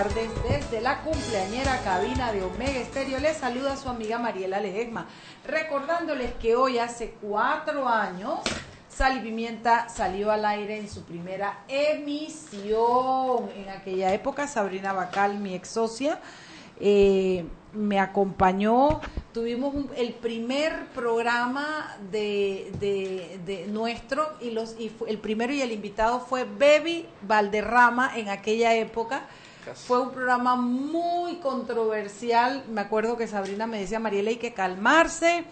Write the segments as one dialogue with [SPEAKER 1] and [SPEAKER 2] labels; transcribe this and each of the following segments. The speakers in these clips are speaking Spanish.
[SPEAKER 1] Desde la cumpleañera cabina de Omega Estéreo les saluda su amiga Mariela Ledesma. Recordándoles que hoy hace cuatro años Sal y Pimienta salió al aire en su primera emisión. En aquella época, Sabrina Bacal, mi ex socia, eh, me acompañó. Tuvimos el primer programa de, de, nuestro y, los, y el primero y el invitado fue Baby Valderrama en aquella época fue un programa muy controversial. Me acuerdo que Sabrina me decía, Mariela, hay que calmarse.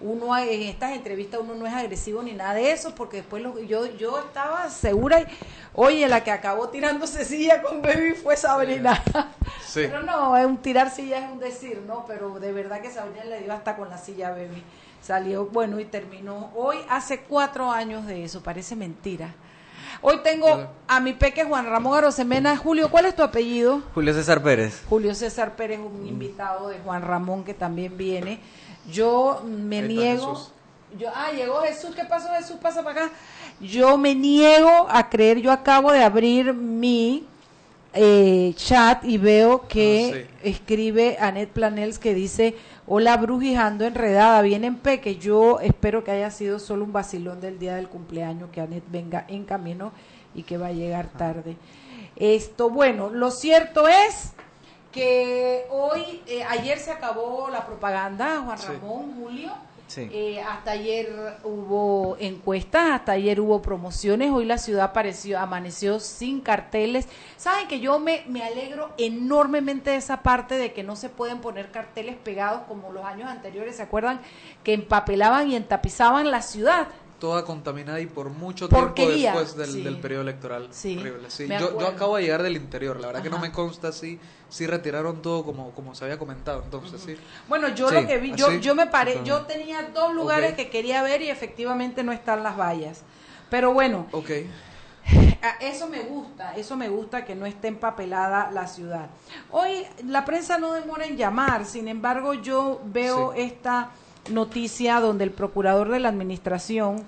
[SPEAKER 1] Uno en estas entrevistas uno no es agresivo ni nada de eso, porque después yo, yo estaba segura. Y, oye, la que acabó tirándose silla con Baby fue Sabrina. Pero no, es un tirar silla es un decir, ¿no? Pero de verdad que Sabrina le dio hasta con la silla Baby. Salió, bueno, y terminó hoy, hace cuatro años de eso, parece mentira. Hoy tengo a mi peque Juan Ramón Arosemena. Julio, ¿cuál es tu apellido?
[SPEAKER 2] Julio César Pérez.
[SPEAKER 1] Julio César Pérez, un invitado de Juan Ramón que también viene. Yo me niego. Yo, ah, llegó Jesús. ¿Qué pasó, Jesús? Pasa para acá. Yo me niego a creer. Yo acabo de abrir mi eh, chat y veo que ah, escribe Anet Planels que dice Hola Brujijando Enredada, bien en Peque. Yo espero que haya sido solo un vacilón del día del cumpleaños, que Anet venga en camino y que va a llegar tarde. Esto, bueno, lo cierto es que hoy, eh, ayer se acabó la propaganda, Juan Ramón, Julio. Eh, hasta ayer hubo encuestas, hasta ayer hubo promociones, hoy la ciudad apareció, amaneció sin carteles. Saben que yo me, me alegro enormemente de esa parte de que no se pueden poner carteles pegados como los años anteriores, ¿se acuerdan? Que empapelaban y entapizaban la ciudad
[SPEAKER 2] toda contaminada y por mucho tiempo después del, periodo electoral. Sí, Yo, yo, acabo de llegar del interior, la verdad que no me consta si, si retiraron todo como, como se había comentado, entonces sí.
[SPEAKER 1] Bueno, yo lo que vi, yo, yo me paré, yo tenía dos lugares que quería ver y efectivamente no están las vallas. Pero bueno,
[SPEAKER 2] okay.
[SPEAKER 1] eso me gusta, eso me gusta que no esté empapelada la ciudad. Hoy la prensa no demora en llamar, sin embargo yo veo esta noticia donde el procurador de la administración,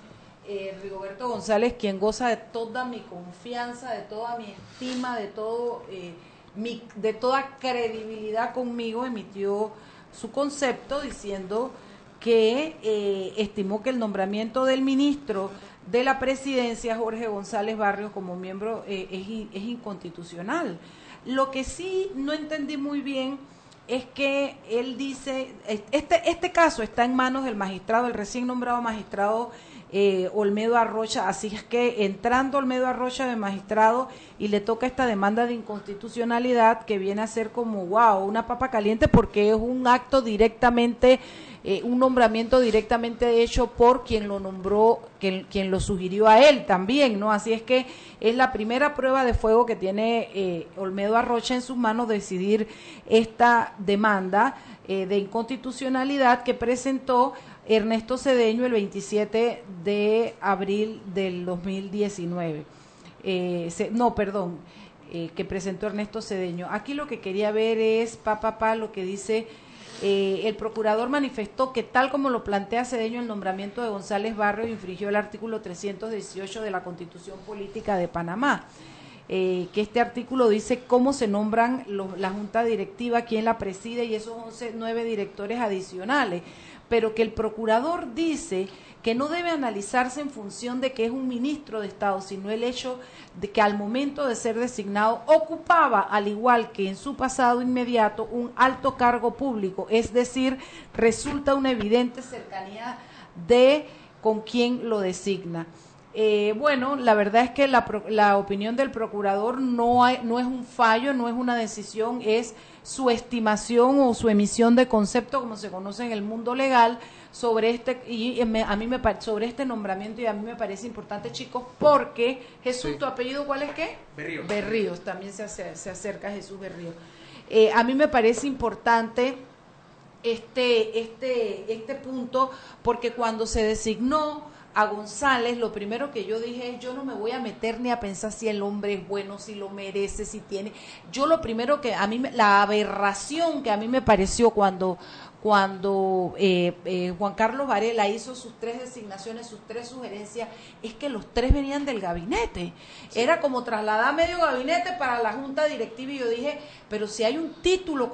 [SPEAKER 1] eh, Rigoberto González, quien goza de toda mi confianza, de toda mi estima, de todo eh, de toda credibilidad conmigo, emitió su concepto diciendo que eh, estimó que el nombramiento del ministro de la presidencia, Jorge González Barrios, como miembro es, es inconstitucional. Lo que sí no entendí muy bien es que él dice, este, este caso está en manos del magistrado, el recién nombrado magistrado eh, Olmedo Arrocha, así es que entrando Olmedo Arrocha de magistrado y le toca esta demanda de inconstitucionalidad que viene a ser como, wow, una papa caliente porque es un acto directamente eh, un nombramiento directamente hecho por quien lo nombró, quien, quien, lo sugirió a él también, ¿no? Así es que es la primera prueba de fuego que tiene eh, Olmedo Arrocha en sus manos decidir esta demanda eh, de inconstitucionalidad que presentó Ernesto Cedeño el 27 de abril del 2019. no, perdón, que presentó Ernesto Cedeño. Aquí lo que quería ver es, pa, pa, pa, lo que dice eh, el procurador manifestó que tal como lo plantea Cedeño, el nombramiento de González Barrios infringió el artículo 318 de la Constitución Política de Panamá. Eh, que este artículo dice cómo se nombran la junta directiva, quién la preside y esos 11, nueve directores adicionales, pero que el procurador dice que no debe analizarse en función de que es un ministro de Estado, sino el hecho de que al momento de ser designado ocupaba, al igual que en su pasado inmediato, un alto cargo público, es decir, resulta una evidente cercanía de con quien lo designa. Eh, bueno, la verdad es que la, la opinión del procurador no, hay, no es un fallo, no es una decisión, es su estimación o su emisión de concepto, como se conoce en el mundo legal, sobre este y a mí me sobre este nombramiento y a mí me parece importante chicos porque Jesús tu apellido cuál es qué
[SPEAKER 2] Berríos.
[SPEAKER 1] Berríos también se, se acerca Jesús Berríos. Eh, a mí me parece importante este este este punto porque cuando se designó a González, lo primero que yo dije es, yo no me voy a meter ni a pensar si el hombre es bueno, si lo merece, si tiene. Yo lo primero que a mí, la aberración que a mí me pareció cuando, cuando eh, eh, Juan Carlos Varela hizo sus tres designaciones, sus tres sugerencias, es que los tres venían del gabinete. Era como trasladar medio gabinete para la junta directiva y yo dije, pero si hay un título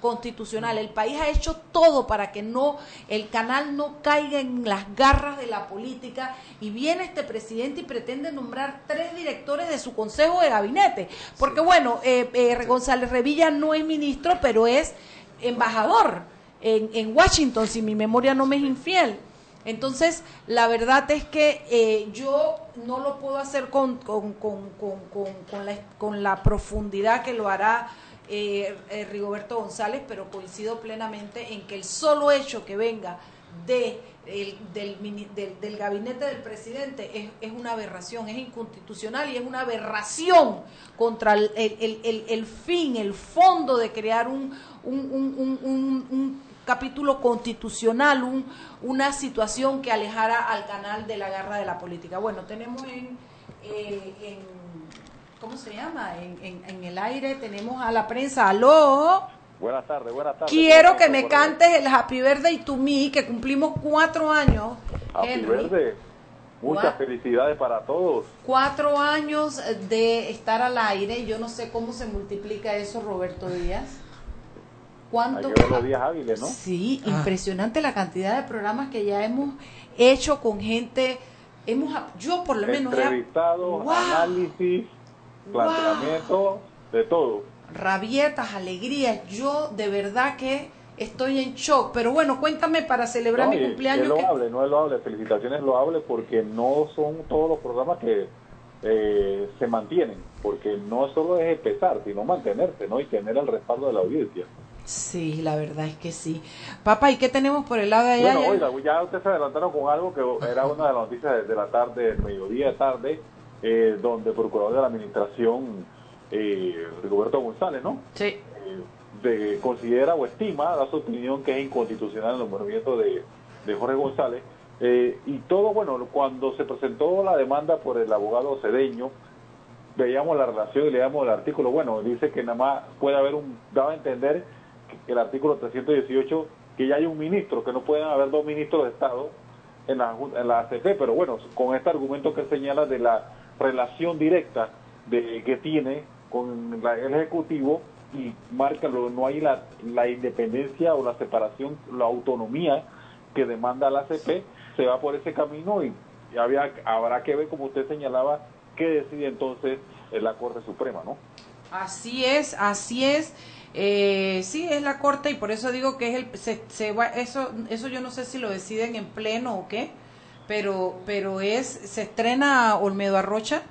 [SPEAKER 1] constitucional, el país ha hecho todo para que no el canal no caiga en las garras de la política y viene este presidente y pretende nombrar tres directores de su consejo de gabinete. Porque bueno, eh, eh González Revilla no es ministro, pero es embajador en, en Washington, si mi memoria no me es infiel. Entonces, la verdad es que eh, yo no lo puedo hacer con, con, con, con, la, con la profundidad que lo hará eh, eh, Rigoberto González, pero coincido plenamente en que el solo hecho que venga de, del, del, gabinete del presidente es, es, una aberración, es inconstitucional y es una aberración contra el, el, el fin, el fondo de crear un, un, un, un capítulo constitucional, un, una situación que alejara al canal de la garra de la política. Bueno, tenemos en, eh, ¿cómo se llama? En, en, el aire tenemos a la prensa. ¡Aló!
[SPEAKER 3] Buenas tardes, buenas tardes.
[SPEAKER 1] Quiero que me cantes el Happy Birthday to Me, que cumplimos cuatro años.
[SPEAKER 3] Happy Birthday. Muchas felicidades para todos.
[SPEAKER 1] Cuatro años de estar al aire. Yo no sé cómo se multiplica eso, Roberto Díaz.
[SPEAKER 3] ¿Cuánto? los días hábiles, ¿no?
[SPEAKER 1] Sí, ah. impresionante la cantidad de programas que ya hemos hecho con gente. Hemos, yo por lo menos.
[SPEAKER 3] Entrevistados, análisis, planteamiento, de todo.
[SPEAKER 1] Rabietas, alegrías. Yo de verdad que estoy en shock. Pero bueno, cuéntame para celebrar mi cumpleaños.
[SPEAKER 3] Es loable, no es loable. Felicitaciones loable porque no son todos los programas que eh, se mantienen. Porque no solo es empezar, sino mantenerse, ¿no? Y tener el respaldo de la audiencia.
[SPEAKER 1] Sí, la verdad es que sí. Papá, ¿y qué tenemos por el lado de allá?
[SPEAKER 3] Bueno, oiga, ya ustedes se adelantaron con algo que era una de las noticias de la tarde, mediodía tarde, eh, donde el procurador de la administración, eh, Rigoberto González, ¿no?
[SPEAKER 1] Sí.
[SPEAKER 3] Eh, considera o estima, da su opinión que es inconstitucional el nombramiento de, de Jorge González. Eh, y todo, bueno, cuando se presentó la demanda por el abogado cedeño, veíamos la relación y leíamos el artículo, bueno, dice que nada más puede haber un, daba a entender el artículo 318, que ya hay un ministro, que no pueden haber dos ministros de Estado en la, en la ACP, pero bueno, con este argumento que señala de la relación directa de, que tiene con el Ejecutivo y marca, no hay la, la independencia o la separación, la autonomía que demanda la ACP, se va por ese camino y había, habrá que ver, como usted señalaba, qué decide entonces la Corte Suprema, ¿no?
[SPEAKER 1] Así es, así es. Eh, sí, es la corte y por eso digo que es el, se, se eso, eso yo no sé si lo deciden en pleno o qué, pero, pero es, se estrena Olmedo Arrocha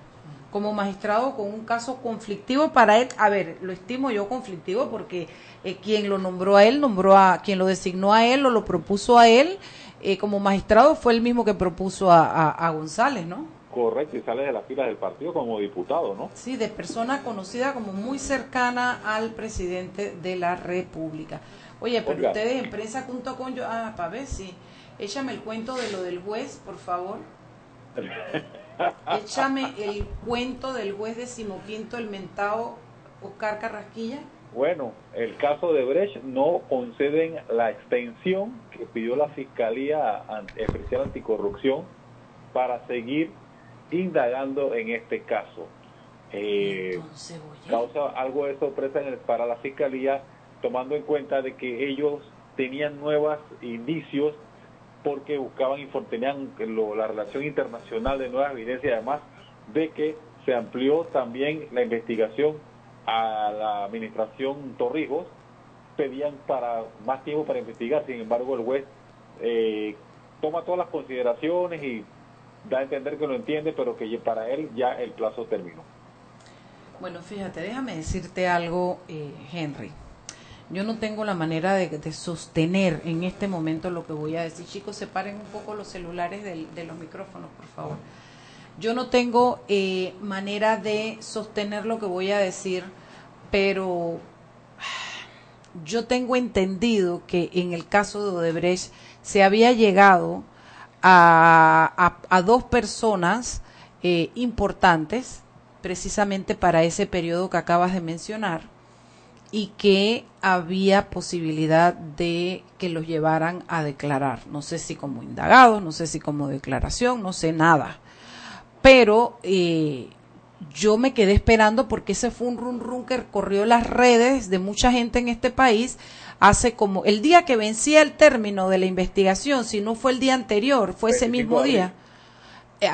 [SPEAKER 1] como magistrado con un caso conflictivo para él. A ver, lo estimo yo conflictivo porque eh, quien lo nombró a él, nombró a quien lo designó a él o lo propuso a él eh, como magistrado fue el mismo que propuso a, a González, ¿no?
[SPEAKER 3] Correcto, y sale de las filas del partido como diputado, ¿no?
[SPEAKER 1] Sí, de persona conocida como muy cercana al presidente de la República. Oye, pero ustedes en prensa.com, yo, ah, para ver si, échame el cuento de lo del juez, por favor. échame el cuento del juez decimoquinto, el mentado Oscar Carrasquilla.
[SPEAKER 3] Bueno, el caso de Brecht no conceden la extensión que pidió la Fiscalía Especial Anticorrupción para seguir indagando en este caso. Eh, causa algo de sorpresa para la fiscalía, tomando en cuenta de que ellos tenían nuevos indicios porque buscaban y tenían la relación internacional de nuevas evidencias, además de que se amplió también la investigación a la administración Torrijos, pedían para más tiempo para investigar, sin embargo el juez eh, toma todas las consideraciones y da a entender que lo entiende, pero que para él ya el plazo terminó.
[SPEAKER 1] Bueno, fíjate, déjame decirte algo, eh, Henry. Yo no tengo la manera de, sostener en este momento lo que voy a decir. Chicos, separen un poco los celulares de los micrófonos, por favor. Yo no tengo eh, manera de sostener lo que voy a decir, pero yo tengo entendido que en el caso de Odebrecht se había llegado a, dos personas eh, importantes precisamente para ese periodo que acabas de mencionar y que había posibilidad de que los llevaran a declarar. No sé si como indagados, no sé si como declaración, no sé nada pero eh, yo me quedé esperando porque ese fue un run run que corrió las redes de mucha gente en este país hace como el día que vencía el término de la investigación, si no fue el día anterior, fue ese mismo día. Eh,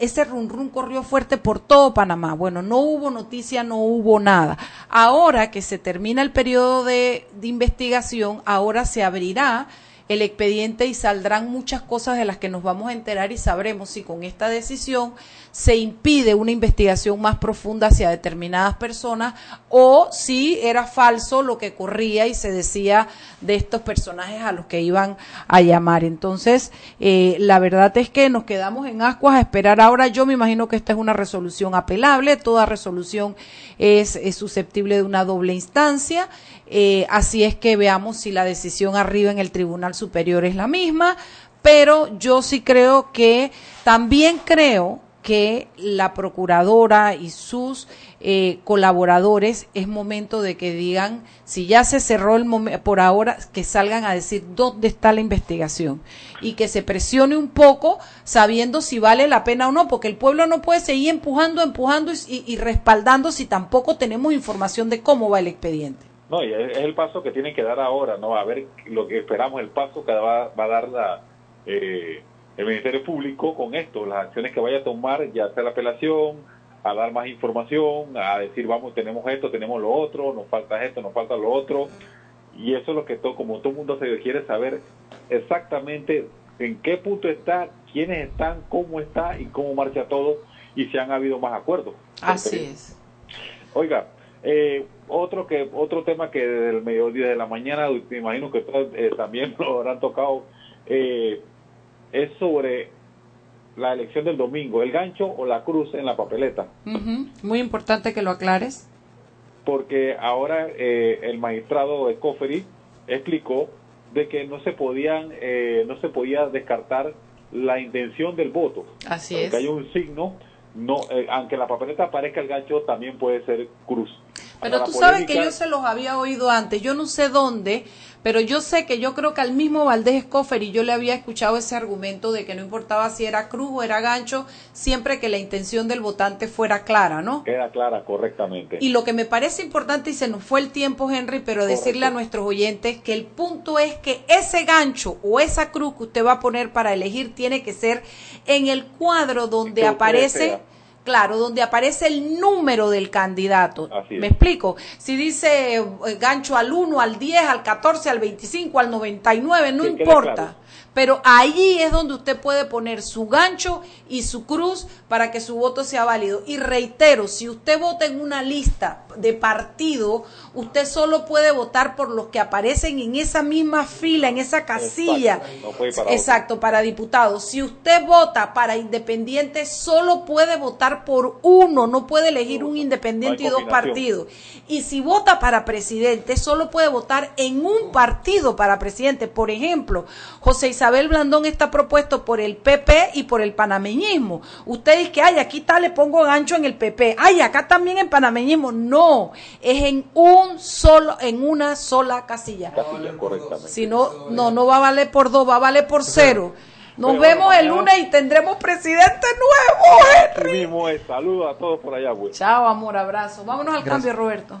[SPEAKER 1] ese run run corrió fuerte por todo Panamá. Bueno, no hubo noticia, no hubo nada. Ahora que se termina el periodo de investigación, ahora se abrirá el expediente y saldrán muchas cosas de las que nos vamos a enterar y sabremos si con esta decisión se impide una investigación más profunda hacia determinadas personas o si era falso lo que corría y se decía de estos personajes a los que iban a llamar. Entonces, eh, la verdad es que nos quedamos en ascuas a esperar ahora. Yo me imagino que esta es una resolución apelable, toda resolución es, susceptible de una doble instancia. Eh, así es que veamos si la decisión arriba en el Tribunal Superior es la misma, pero yo sí creo que, también creo que la procuradora y sus eh, colaboradores es momento de que digan, si ya se cerró el por ahora, que salgan a decir dónde está la investigación y que se presione un poco sabiendo si vale la pena o no, porque el pueblo no puede seguir empujando, empujando y, respaldando si tampoco tenemos información de cómo va el expediente.
[SPEAKER 3] No, y es el paso que tienen que dar ahora, ¿no? A ver lo que esperamos, el paso que va, va a dar la... Eh, el Ministerio Público con esto, las acciones que vaya a tomar, ya sea la apelación, a dar más información, a decir, vamos, tenemos esto, tenemos lo otro, nos falta esto, nos falta lo otro. Y eso es lo que todo, como todo el mundo se quiere saber exactamente en qué punto está, quiénes están, cómo está y cómo marcha todo y si han habido más acuerdos.
[SPEAKER 1] Así es.
[SPEAKER 3] Oiga, eh, otro que otro tema que desde el mediodía de la mañana, me imagino que eh, también lo habrán tocado, eh, es sobre la elección del domingo, el gancho o la cruz en la papeleta.
[SPEAKER 1] Muy importante que lo aclares.
[SPEAKER 3] Porque ahora eh, el magistrado Escoferi explicó de que no se podían, eh, no se podía descartar la intención del voto.
[SPEAKER 1] Así es.
[SPEAKER 3] Que hay un signo, no, eh, aunque la papeleta aparezca el gancho, también puede ser cruz.
[SPEAKER 1] Pero tú sabes que yo se los había oído antes, yo no sé dónde, pero yo sé que yo creo que al mismo Valdés Escofer y yo le había escuchado ese argumento de que no importaba si era cruz o era gancho, siempre que la intención del votante fuera clara, ¿no?
[SPEAKER 3] Queda clara, correctamente.
[SPEAKER 1] Y lo que me parece importante, y se nos fue el tiempo, Henry, pero decirle a nuestros oyentes que el punto es que ese gancho o esa cruz que usted va a poner para elegir tiene que ser en el cuadro donde aparece Claro, donde aparece el número del candidato. ¿Me explico? Si dice eh, gancho al 1, al 10, al 14, al 25, al 99, no importa. Pero ahí es donde usted puede poner su gancho y su cruz para que su voto sea válido. Y reitero, si usted vota en una lista de partido, usted solo puede votar por los que aparecen en esa misma fila, en esa casilla. Exacto, para, diputados. Si usted vota para independiente, solo puede votar por uno, no puede elegir un independiente y dos partidos. Y si vota para presidente, solo puede votar en un partido para presidente. Por ejemplo, José Isabel Blandón está propuesto por el PP y por el panameñismo. Usted dice que, ay, aquí está, le pongo gancho en el PP. Ay, acá también en panameñismo. No, es en un solo, en una sola casilla. Si no, no, no va a valer por dos, va a valer por cero. Nos vemos el lunes y tendremos presidente nuevo,
[SPEAKER 3] Henry. Saludos a todos por allá, güey.
[SPEAKER 1] Chao, amor, abrazo. Vámonos al cambio, Roberto.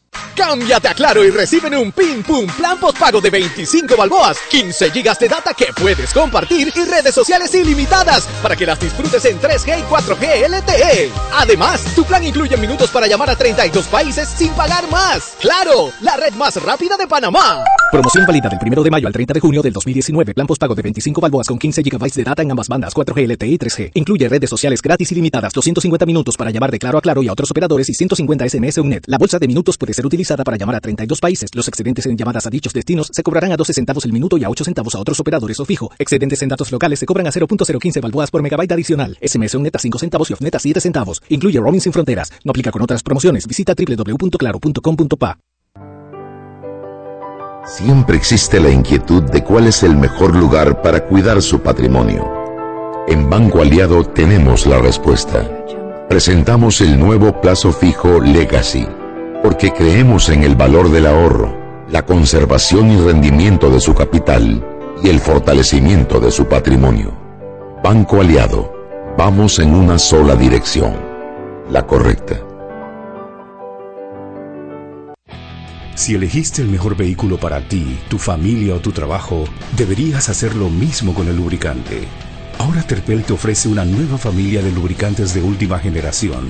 [SPEAKER 4] Cámbiate a Claro y reciben un Pin Pum Plan Postpago de 25 balboas, 15 gigas de data que puedes compartir y redes sociales ilimitadas para que las disfrutes en 3G y 4G LTE. Además, tu plan incluye minutos para llamar a 32 países sin pagar más. ¡Claro! La red más rápida de Panamá.
[SPEAKER 5] Promoción válida del 1 de mayo al 30 de junio del 2019. Plan postpago de 25 balboas con 15 GB de data en ambas bandas, 4G LTE y 3G. Incluye redes sociales gratis ilimitadas, 250 minutos para llamar de Claro a Claro y a otros operadores y 150 SMS UNET. La bolsa de minutos puede ser utilizada para llamar a 32 países. Los excedentes en llamadas a dichos destinos se cobrarán a 12 centavos el minuto y a 8 centavos a otros operadores o fijo. Excedentes en datos locales se cobran a 0.015 balboas por megabyte adicional. SMS UNET a 5 centavos y OFNET a 7 centavos. Incluye roaming sin fronteras. No aplica con otras promociones. Visita www.claro.com.pa.
[SPEAKER 6] Siempre existe la inquietud de cuál es el mejor lugar para cuidar su patrimonio. En Banco Aliado tenemos la respuesta. Presentamos el nuevo plazo fijo Legacy, porque creemos en el valor del ahorro, la conservación y rendimiento de su capital y el fortalecimiento de su patrimonio. Banco Aliado, vamos en una sola dirección, la correcta.
[SPEAKER 7] Si elegiste el mejor vehículo para ti, tu familia o tu trabajo, deberías hacer lo mismo con el lubricante. Ahora Terpel te ofrece una nueva familia de lubricantes de última generación,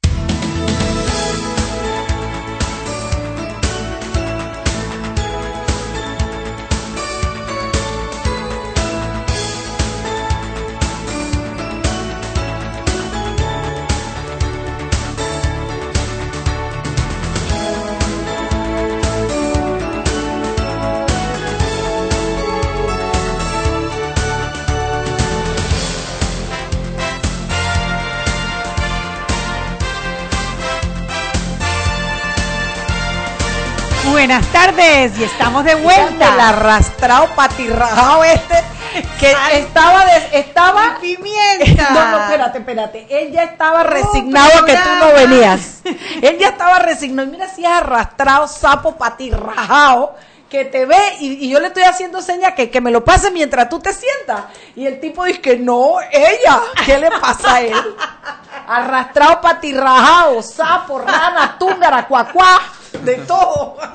[SPEAKER 8] Buenas tardes y estamos de vuelta.
[SPEAKER 1] El arrastrado patirrajado este que estaba estaba
[SPEAKER 8] pimienta.
[SPEAKER 1] No, no, espérate, espérate. Él ya estaba resignado a que tú no venías. Él ya estaba resignado. Mira si es arrastrado, sapo patirrajado que te ve y, yo le estoy haciendo señas que, que me lo pase mientras tú te sientas. Y el tipo dice que no, ella. ¿Qué le pasa a él? Arrastrado, patirrajado, sapo, rana, túngara, cuacuá, de todo.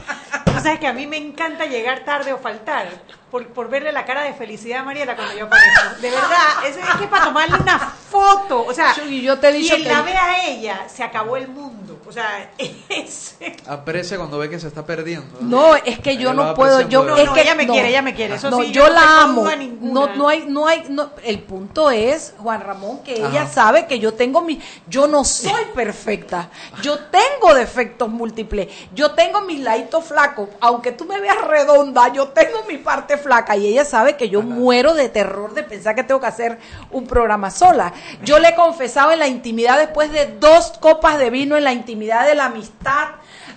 [SPEAKER 8] O sea, que a mí me encanta llegar tarde o faltar por, por verle la cara de felicidad a Mariela cuando yo aparezco. De verdad, es, que para tomarle una foto, o sea,
[SPEAKER 1] y yo te he dicho
[SPEAKER 8] la ve a ella, se acabó el mundo. O sea, es...
[SPEAKER 2] Aprecia cuando ve que se está perdiendo.
[SPEAKER 1] No, es que yo no puedo, yo es que
[SPEAKER 8] ella me quiere, ella me quiere. Eso
[SPEAKER 1] no,
[SPEAKER 8] sí,
[SPEAKER 1] yo, la amo. No, no hay, no hay, no, el punto es, Juan Ramón, que ella sabe que yo tengo mi, yo no soy perfecta, yo tengo defectos múltiples, yo tengo mis laditos flacos, aunque tú me veas redonda, yo tengo mi parte flaca y ella sabe que yo muero de terror de pensar que tengo que hacer un programa sola. Yo le he confesado en la intimidad después de dos copas de vino en la intimidad de la amistad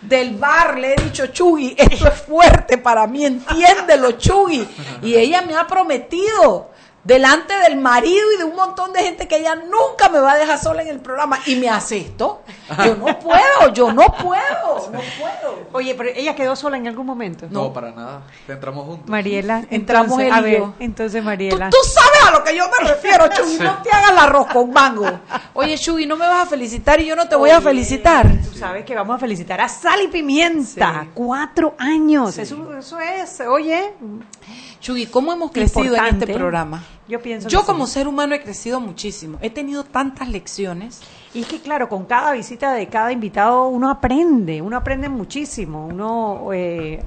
[SPEAKER 1] del bar, le he dicho, Chugui, esto es fuerte para mí, entiéndelo, Chugui. Y ella me ha prometido delante del marido y de un montón de gente que ella nunca me va a dejar sola en el programa y me hace esto. Yo no puedo, yo no puedo, no puedo.
[SPEAKER 8] Oye, pero ella quedó sola en algún momento.
[SPEAKER 2] No, para nada. Entramos juntos.
[SPEAKER 8] Mariela, entramos
[SPEAKER 1] a ver, entonces Mariela. ¿Tú, sabes a lo que yo me refiero, Chugui, no te hagas el arroz con mango. Oye, Chugui, no me vas a felicitar y yo no te voy a felicitar.
[SPEAKER 8] Tú sabes que vamos a felicitar a Sal y Pimienta. Cuatro años. Eso, eso es, oye.
[SPEAKER 1] Chugui, ¿cómo hemos crecido en este programa?
[SPEAKER 8] Yo pienso.
[SPEAKER 1] Yo como ser humano he crecido muchísimo. He tenido tantas lecciones.
[SPEAKER 8] Y es que claro, con cada visita de cada invitado uno aprende, uno aprende muchísimo, uno eh,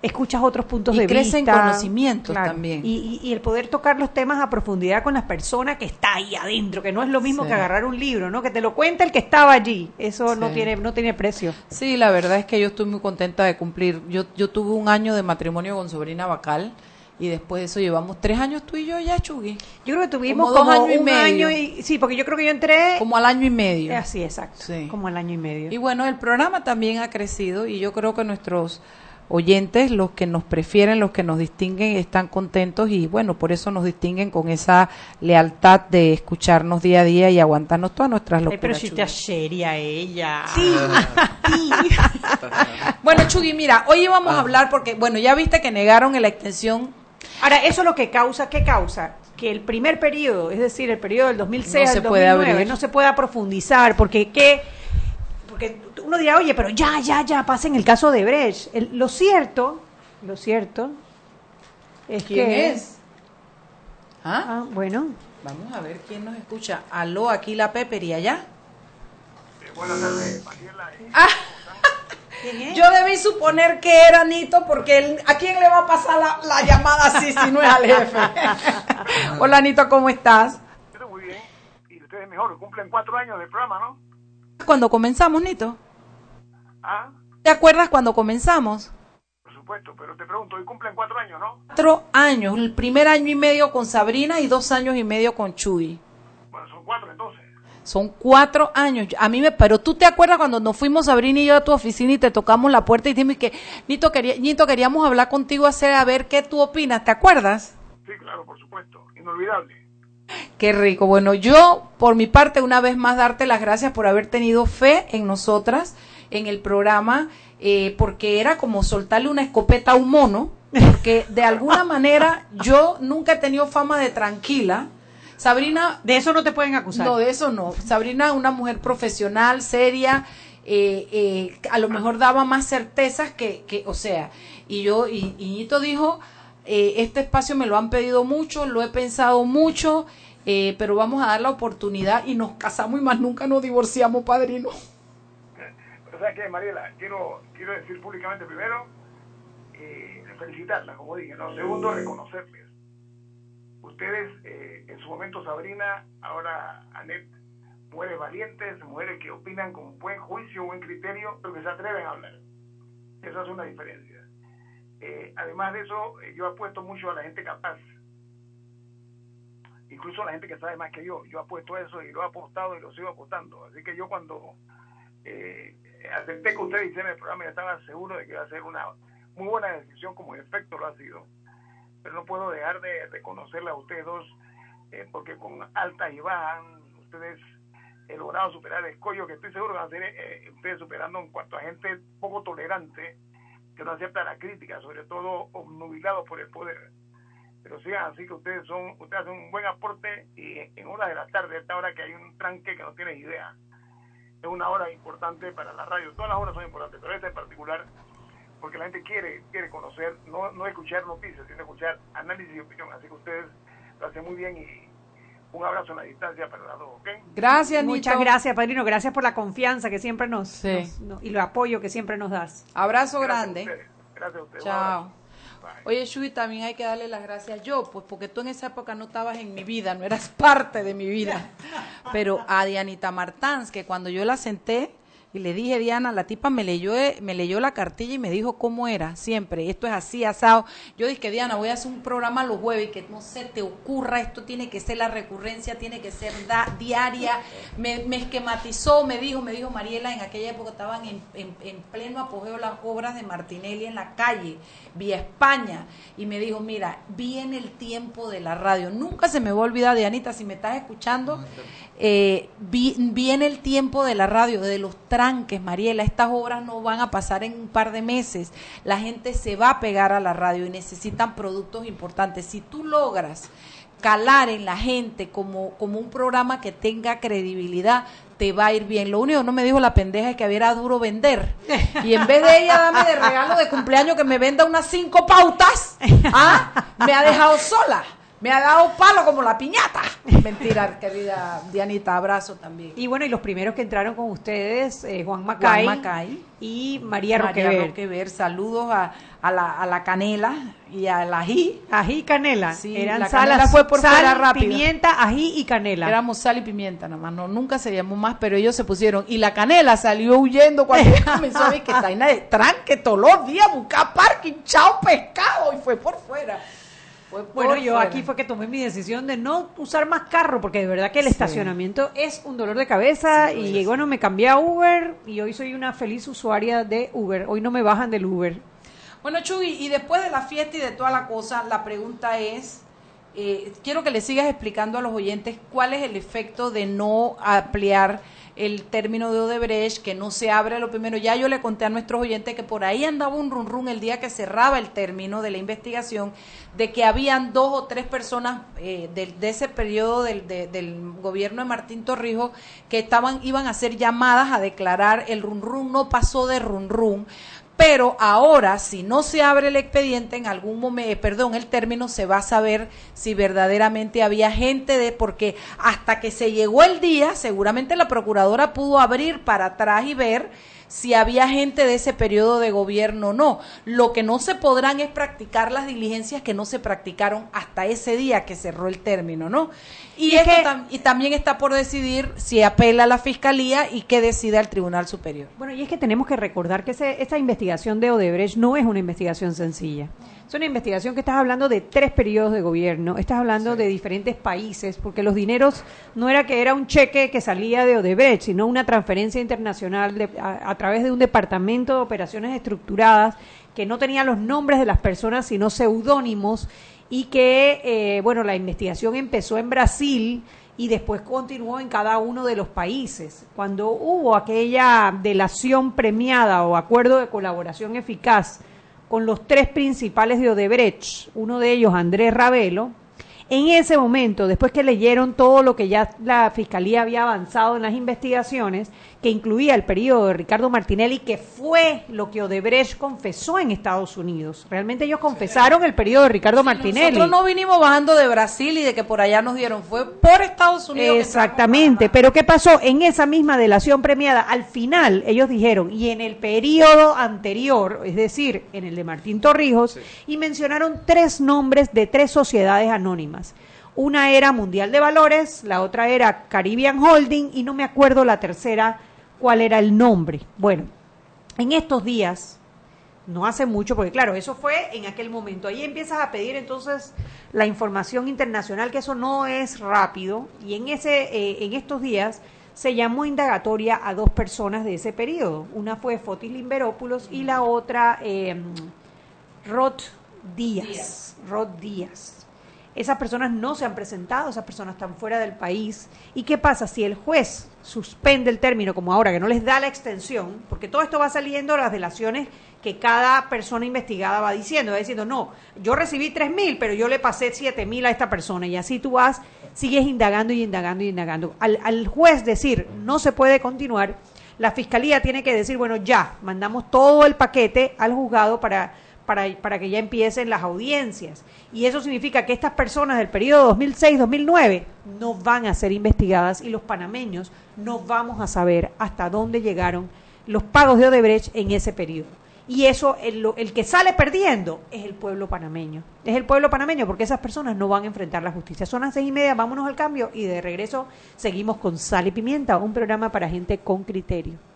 [SPEAKER 8] escuchas otros puntos de
[SPEAKER 1] vista. crecen conocimientos también.
[SPEAKER 8] Y, y, el poder tocar los temas a profundidad con las personas que está ahí adentro, que no es lo mismo que agarrar un libro, ¿no? Que te lo cuenta el que estaba allí. Eso no tiene no tiene precio.
[SPEAKER 1] Sí, la verdad es que yo estoy muy contenta de cumplir. Yo, yo tuve un año de matrimonio con sobrina Bacal y después de eso llevamos tres años tú y yo ya, Chugui.
[SPEAKER 8] Yo creo que tuvimos como, años y medio. y, sí, porque yo creo que yo entré...
[SPEAKER 1] Como al año y medio.
[SPEAKER 8] Así, exacto. Sí. Como al año y medio.
[SPEAKER 1] Y bueno, el programa también ha crecido y yo creo que nuestros oyentes, los que nos prefieren, los que nos distinguen, están contentos y bueno, por eso nos distinguen con esa lealtad de escucharnos día a día y aguantarnos todas nuestras locuras.
[SPEAKER 8] pero si te seria ella.
[SPEAKER 1] Sí. bueno, Chugui, mira, hoy vamos a hablar porque, bueno, ya viste que negaron la extensión
[SPEAKER 8] Ahora, eso es lo que causa, ¿qué causa? Que el primer periodo, es decir, el periodo del 2006 al 2009, no se pueda profundizar, porque qué porque uno dirá, oye, pero ya, ya, ya, pasa en el caso de Brecht. lo cierto, lo cierto, es
[SPEAKER 1] ¿Quién es?
[SPEAKER 8] ¿Ah? ¿Ah? Bueno.
[SPEAKER 1] Vamos a ver quién nos escucha. Aló, aquí la Pepper y allá.
[SPEAKER 9] buenas tardes, Mariela.
[SPEAKER 1] Ah. Yo debí suponer que era Nito porque ¿a quién le va a pasar la, llamada así si no es al jefe? Hola Nito, ¿cómo estás?
[SPEAKER 9] Estoy muy bien. Y ustedes mejor, cumplen cuatro años de programa, ¿no?
[SPEAKER 1] Cuando comenzamos, Nito.
[SPEAKER 9] ¿Ah?
[SPEAKER 1] ¿Te acuerdas cuando comenzamos?
[SPEAKER 9] Por supuesto, pero te pregunto, hoy cumplen cuatro años, ¿no?
[SPEAKER 1] Cuatro años, el primer año y medio con Sabrina y dos años y medio con Chuy.
[SPEAKER 9] Bueno, son cuatro entonces.
[SPEAKER 1] Son cuatro años. A mí me, pero tú te acuerdas cuando nos fuimos Sabrina y yo a tu oficina y te tocamos la puerta y dijimos que Nito, quería, Nito queríamos hablar contigo hacer a ver qué tú opinas. ¿Te acuerdas?
[SPEAKER 9] Sí, claro, por supuesto. Inolvidable.
[SPEAKER 1] Qué rico. Bueno, yo por mi parte una vez más darte las gracias por haber tenido fe en nosotras, en el programa, eh, porque era como soltarle una escopeta a un mono, porque de alguna manera yo nunca he tenido fama de tranquila Sabrina...
[SPEAKER 8] De eso no te pueden acusar.
[SPEAKER 1] No, de eso no. Sabrina, una mujer profesional, seria, eh, eh, a lo mejor daba más certezas que, que o sea, y yo, y Iñito dijo, eh, este espacio me lo han pedido mucho, lo he pensado mucho, pero vamos a dar la oportunidad y nos casamos y más nunca nos divorciamos, padrino.
[SPEAKER 9] O sea que, Mariela, quiero, quiero decir públicamente primero, felicitarla, como dije, ¿no? Segundo, reconocerles ustedes, eh, en su momento Sabrina, ahora Anet, mujeres valientes, mujeres que opinan con buen juicio, buen criterio, pero que se atreven a hablar. Eso hace una diferencia. Eh, además de eso, eh, yo apuesto mucho a la gente capaz. Incluso a la gente que sabe más que yo. Yo apuesto a eso y lo he apostado y lo sigo apostando. Así que yo cuando acepté que usted hiciera el programa, ya estaba seguro de que iba a ser una muy buena decisión, como en efecto lo ha sido pero no puedo dejar de reconocerle a ustedes dos, eh, porque con altas y bajas ustedes he logrado superar el escollo que estoy seguro que van a ser eh, ustedes superando en cuanto a gente poco tolerante, que no acepta la crítica, sobre todo obnubilados por el poder. Pero sigan así que ustedes son, ustedes hacen un buen aporte y en horas de la tarde, esta hora que hay un tranque que no tienes idea, es una hora importante para la radio. Todas las horas son importantes, pero esta en particular porque la gente quiere, quiere conocer, no, no escuchar noticias, sino escuchar análisis y opinión. Así que ustedes lo hacen muy bien y un abrazo en la distancia para los dos, ¿ok?
[SPEAKER 8] Gracias, Muchas gracias, Padrino. Gracias por la confianza que siempre nos, y el apoyo que siempre nos das.
[SPEAKER 1] Abrazo grande.
[SPEAKER 9] gracias a ustedes.
[SPEAKER 1] Chao. Oye, Shui, también hay que darle las gracias yo, pues porque tú en esa época no estabas en mi vida, no eras parte de mi vida. Pero a Dianita Martans, que cuando yo la senté, y le dije, Diana, la tipa me leyó, eh, me leyó la cartilla y me dijo cómo era, siempre, esto es así, asado. Yo dije, Diana, voy a hacer un programa los jueves que no se te ocurra, esto tiene que ser la recurrencia, tiene que ser diaria. Me, esquematizó, me dijo, me dijo Mariela, en aquella época estaban en, en pleno apogeo las obras de Martinelli en la calle, vía España, y me dijo, mira, viene el tiempo de la radio. Nunca se me va a olvidar, Dianita, si me estás escuchando, eh, viene el tiempo de la radio, de los tranques, Mariela, estas obras no van a pasar en un par de meses, la gente se va a pegar a la radio y necesitan productos importantes. Si tú logras calar en la gente como, como un programa que tenga credibilidad, te va a ir bien. Lo único que no me dijo la pendeja es que había duro vender. Y en vez de ella darme de regalo de cumpleaños que me venda unas cinco pautas, ¿ah? me ha dejado sola. Me ha dado palo como la piñata. Mentira, querida Dianita, abrazo también.
[SPEAKER 8] Y bueno, y los primeros que entraron con ustedes, eh, Juan Macay,
[SPEAKER 1] Macay
[SPEAKER 8] y María, María
[SPEAKER 1] Roquever. Saludos a, a, la, a la canela y a la ají.
[SPEAKER 8] Ají y canela.
[SPEAKER 1] Sí, Eran la canela fue por
[SPEAKER 8] sal, pimienta, ají y canela.
[SPEAKER 1] Éramos sal y pimienta nada más, no, nunca seríamos más, pero ellos se pusieron. Y la canela salió huyendo cuando comenzó a ver que está de tranque todos los días, buscar parking, chao pescado, y fue por fuera
[SPEAKER 8] bueno, yo aquí fue que tomé mi decisión de no usar más carro, porque de verdad que el estacionamiento es un dolor de cabeza y bueno, me cambié a Uber y hoy soy una feliz usuaria de Uber. Hoy no me bajan del Uber.
[SPEAKER 1] Bueno, Chuy, y después de la fiesta y de toda la cosa, la pregunta es, eh, quiero que le sigas explicando a los oyentes cuál es el efecto de no ampliar el término de Odebrecht, que no se abre lo primero. Ya yo le conté a nuestros oyentes que por ahí andaba un run run el día que cerraba el término de la investigación, de que habían dos o tres personas eh, de, ese periodo del, del gobierno de Martín Torrijos que estaban, iban a ser llamadas a declarar el run run no pasó de run run pero ahora si no se abre el expediente en algún momento, eh, perdón, el término se va a saber si verdaderamente había gente de porque hasta que se llegó el día, seguramente la procuradora pudo abrir para atrás y ver si había gente de ese periodo de gobierno o no. Lo que no se podrán es practicar las diligencias que no se practicaron hasta ese día que cerró el término, ¿no? Y, y también está por decidir si apela a la Fiscalía y qué decida el Tribunal Superior.
[SPEAKER 8] Bueno, y es que tenemos que recordar que esta investigación de Odebrecht no es una investigación sencilla. Es una investigación que estás hablando de tres periodos de gobierno, estás hablando de diferentes países, porque los dineros no era que era un cheque que salía de Odebrecht, sino una transferencia internacional a, través de un departamento de operaciones estructuradas que no tenía los nombres de las personas, sino seudónimos, y que, eh, bueno, la investigación empezó en Brasil y después continuó en cada uno de los países. Cuando hubo aquella delación premiada o acuerdo de colaboración eficaz, con los tres principales de Odebrecht, uno de ellos Andrés Ravelo, en ese momento, después que leyeron todo lo que ya la Fiscalía había avanzado en las investigaciones, que incluía el periodo de Ricardo Martinelli, que fue lo que Odebrecht confesó en Estados Unidos. Realmente ellos confesaron el periodo de Ricardo Martinelli.
[SPEAKER 1] Nosotros no vinimos bajando de Brasil y de que por allá nos dieron, fue por Estados Unidos.
[SPEAKER 8] Exactamente, pero ¿qué pasó? En esa misma delación premiada, al final ellos dijeron, y en el periodo anterior, es decir, en el de Martín Torrijos, y mencionaron tres nombres de tres sociedades anónimas. Una era Mundial de Valores, la otra era Caribbean Holding y no me acuerdo la tercera cuál era el nombre. Bueno, en estos días, no hace mucho, porque claro, eso fue en aquel momento. Ahí empiezas a pedir entonces la información internacional, que eso no es rápido, y en, ese, eh, en estos días se llamó indagatoria a dos personas de ese periodo. Una fue Fotis Limberópulos y la otra eh, Rod Díaz. Rod Díaz. Esas personas no se han presentado, esas personas están fuera del país. ¿Y qué pasa si el juez suspende el término, como ahora, que no les da la extensión? Porque todo esto va saliendo las delaciones que cada persona investigada va diciendo. Va diciendo, no, yo recibí tres mil, pero yo le pasé siete mil a esta persona. Y así tú vas, sigues indagando y indagando y indagando. Al, al juez decir, no se puede continuar, la fiscalía tiene que decir, bueno, ya, mandamos todo el paquete al juzgado para para, para que ya empiecen las audiencias. Y eso significa que estas personas del periodo 2006-2009 no van a ser investigadas y los panameños no vamos a saber hasta dónde llegaron los pagos de Odebrecht en ese periodo. Y eso, el, el, que sale perdiendo es el pueblo panameño. Es el pueblo panameño porque esas personas no van a enfrentar la justicia. Son las seis y media, vámonos al cambio y de regreso seguimos con Sal y Pimienta, un programa para gente con criterio.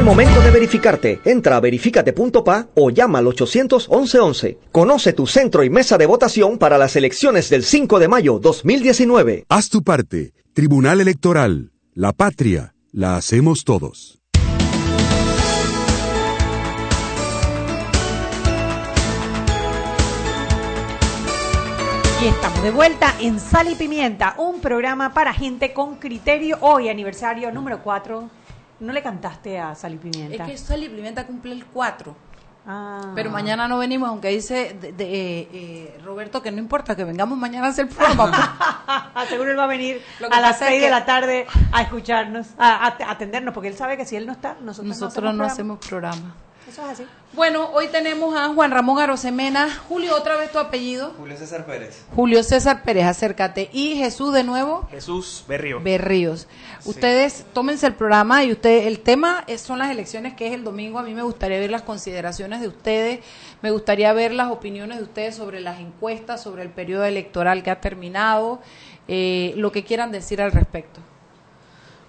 [SPEAKER 10] El momento de verificarte. Entra a verificate.pa o llama al 811 Conoce tu centro y mesa de votación para las elecciones del 5 de mayo 2019.
[SPEAKER 11] Haz tu parte. Tribunal Electoral. La patria. La hacemos todos.
[SPEAKER 8] Y estamos de vuelta en Sal y Pimienta, un programa para gente con criterio. Hoy aniversario número 4 ¿No le cantaste a Sal y Pimienta?
[SPEAKER 1] Es que Sal y Pimienta cumple el 4. Ah. Pero mañana no venimos, aunque dice de, eh, eh, Roberto que no importa que vengamos mañana a hacer programa.
[SPEAKER 8] Seguro él va a venir a las 6 de la tarde a escucharnos, a, atendernos, porque él sabe que si él no está,
[SPEAKER 1] nosotros, no hacemos programa.
[SPEAKER 8] Eso es así.
[SPEAKER 1] Bueno, hoy tenemos a Juan Ramón Arosemena. Julio, otra vez tu apellido.
[SPEAKER 12] Julio César Pérez.
[SPEAKER 1] Julio César Pérez, acércate. Y Jesús de nuevo.
[SPEAKER 12] Jesús Berrío.
[SPEAKER 1] Berríos. Ustedes tómense el programa y usted, el tema es, son las elecciones que es el domingo. A mí me gustaría ver las consideraciones de ustedes, me gustaría ver las opiniones de ustedes sobre las encuestas, sobre el periodo electoral que ha terminado, eh, lo que quieran decir al respecto.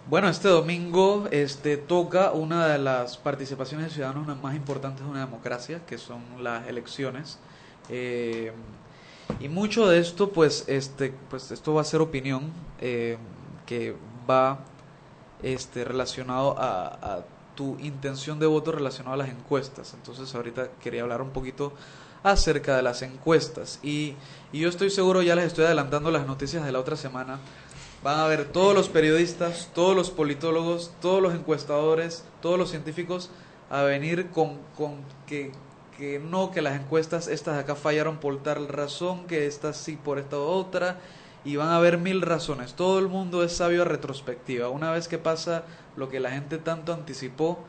[SPEAKER 2] Bueno, este domingo este, toca una de las participaciones de ciudadanos más importantes de una democracia, que son las elecciones. Eh, y mucho de esto, pues, este, pues, esto va a ser opinión eh, que va este, relacionado a, tu intención de voto relacionado a las encuestas. Entonces, ahorita quería hablar un poquito acerca de las encuestas. Y, y yo estoy seguro, ya les estoy adelantando las noticias de la otra semana van a ver todos los periodistas, todos los politólogos, todos los encuestadores, todos los científicos a venir con, con que, que no, que las encuestas estas de acá fallaron por tal razón, que estas sí por esta otra, y van a haber mil razones. Todo el mundo es sabio a retrospectiva. Una vez que pasa lo que la gente tanto anticipó,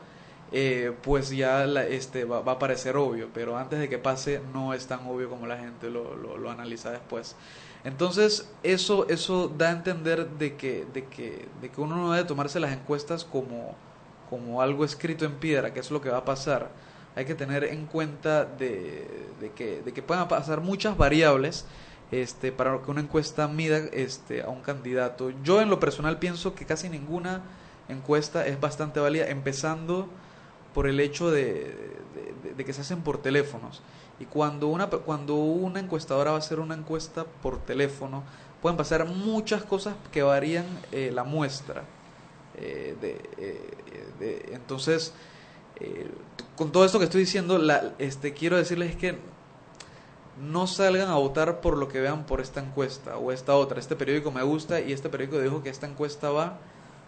[SPEAKER 2] eh, pues ya este, va, a parecer obvio, pero antes de que pase no es tan obvio como la gente lo, lo, lo analiza después. Entonces, eso, eso da a entender de que, de, que, de que uno no debe tomarse las encuestas como, como algo escrito en piedra, que es lo que va a pasar. Hay que tener en cuenta de, de, que, de que puedan pasar muchas variables este, para que una encuesta mida este, a un candidato. Yo en lo personal pienso que casi ninguna encuesta es bastante válida, empezando por el hecho de, de que se hacen por teléfonos. Y cuando una, cuando una encuestadora va a hacer una encuesta por teléfono, pueden pasar muchas cosas que varían eh, la muestra. Eh, eh, entonces, con todo esto que estoy diciendo, la, este, quiero decirles que no salgan a votar por lo que vean por esta encuesta o esta otra. Este periódico me gusta y este periódico dijo que esta encuesta va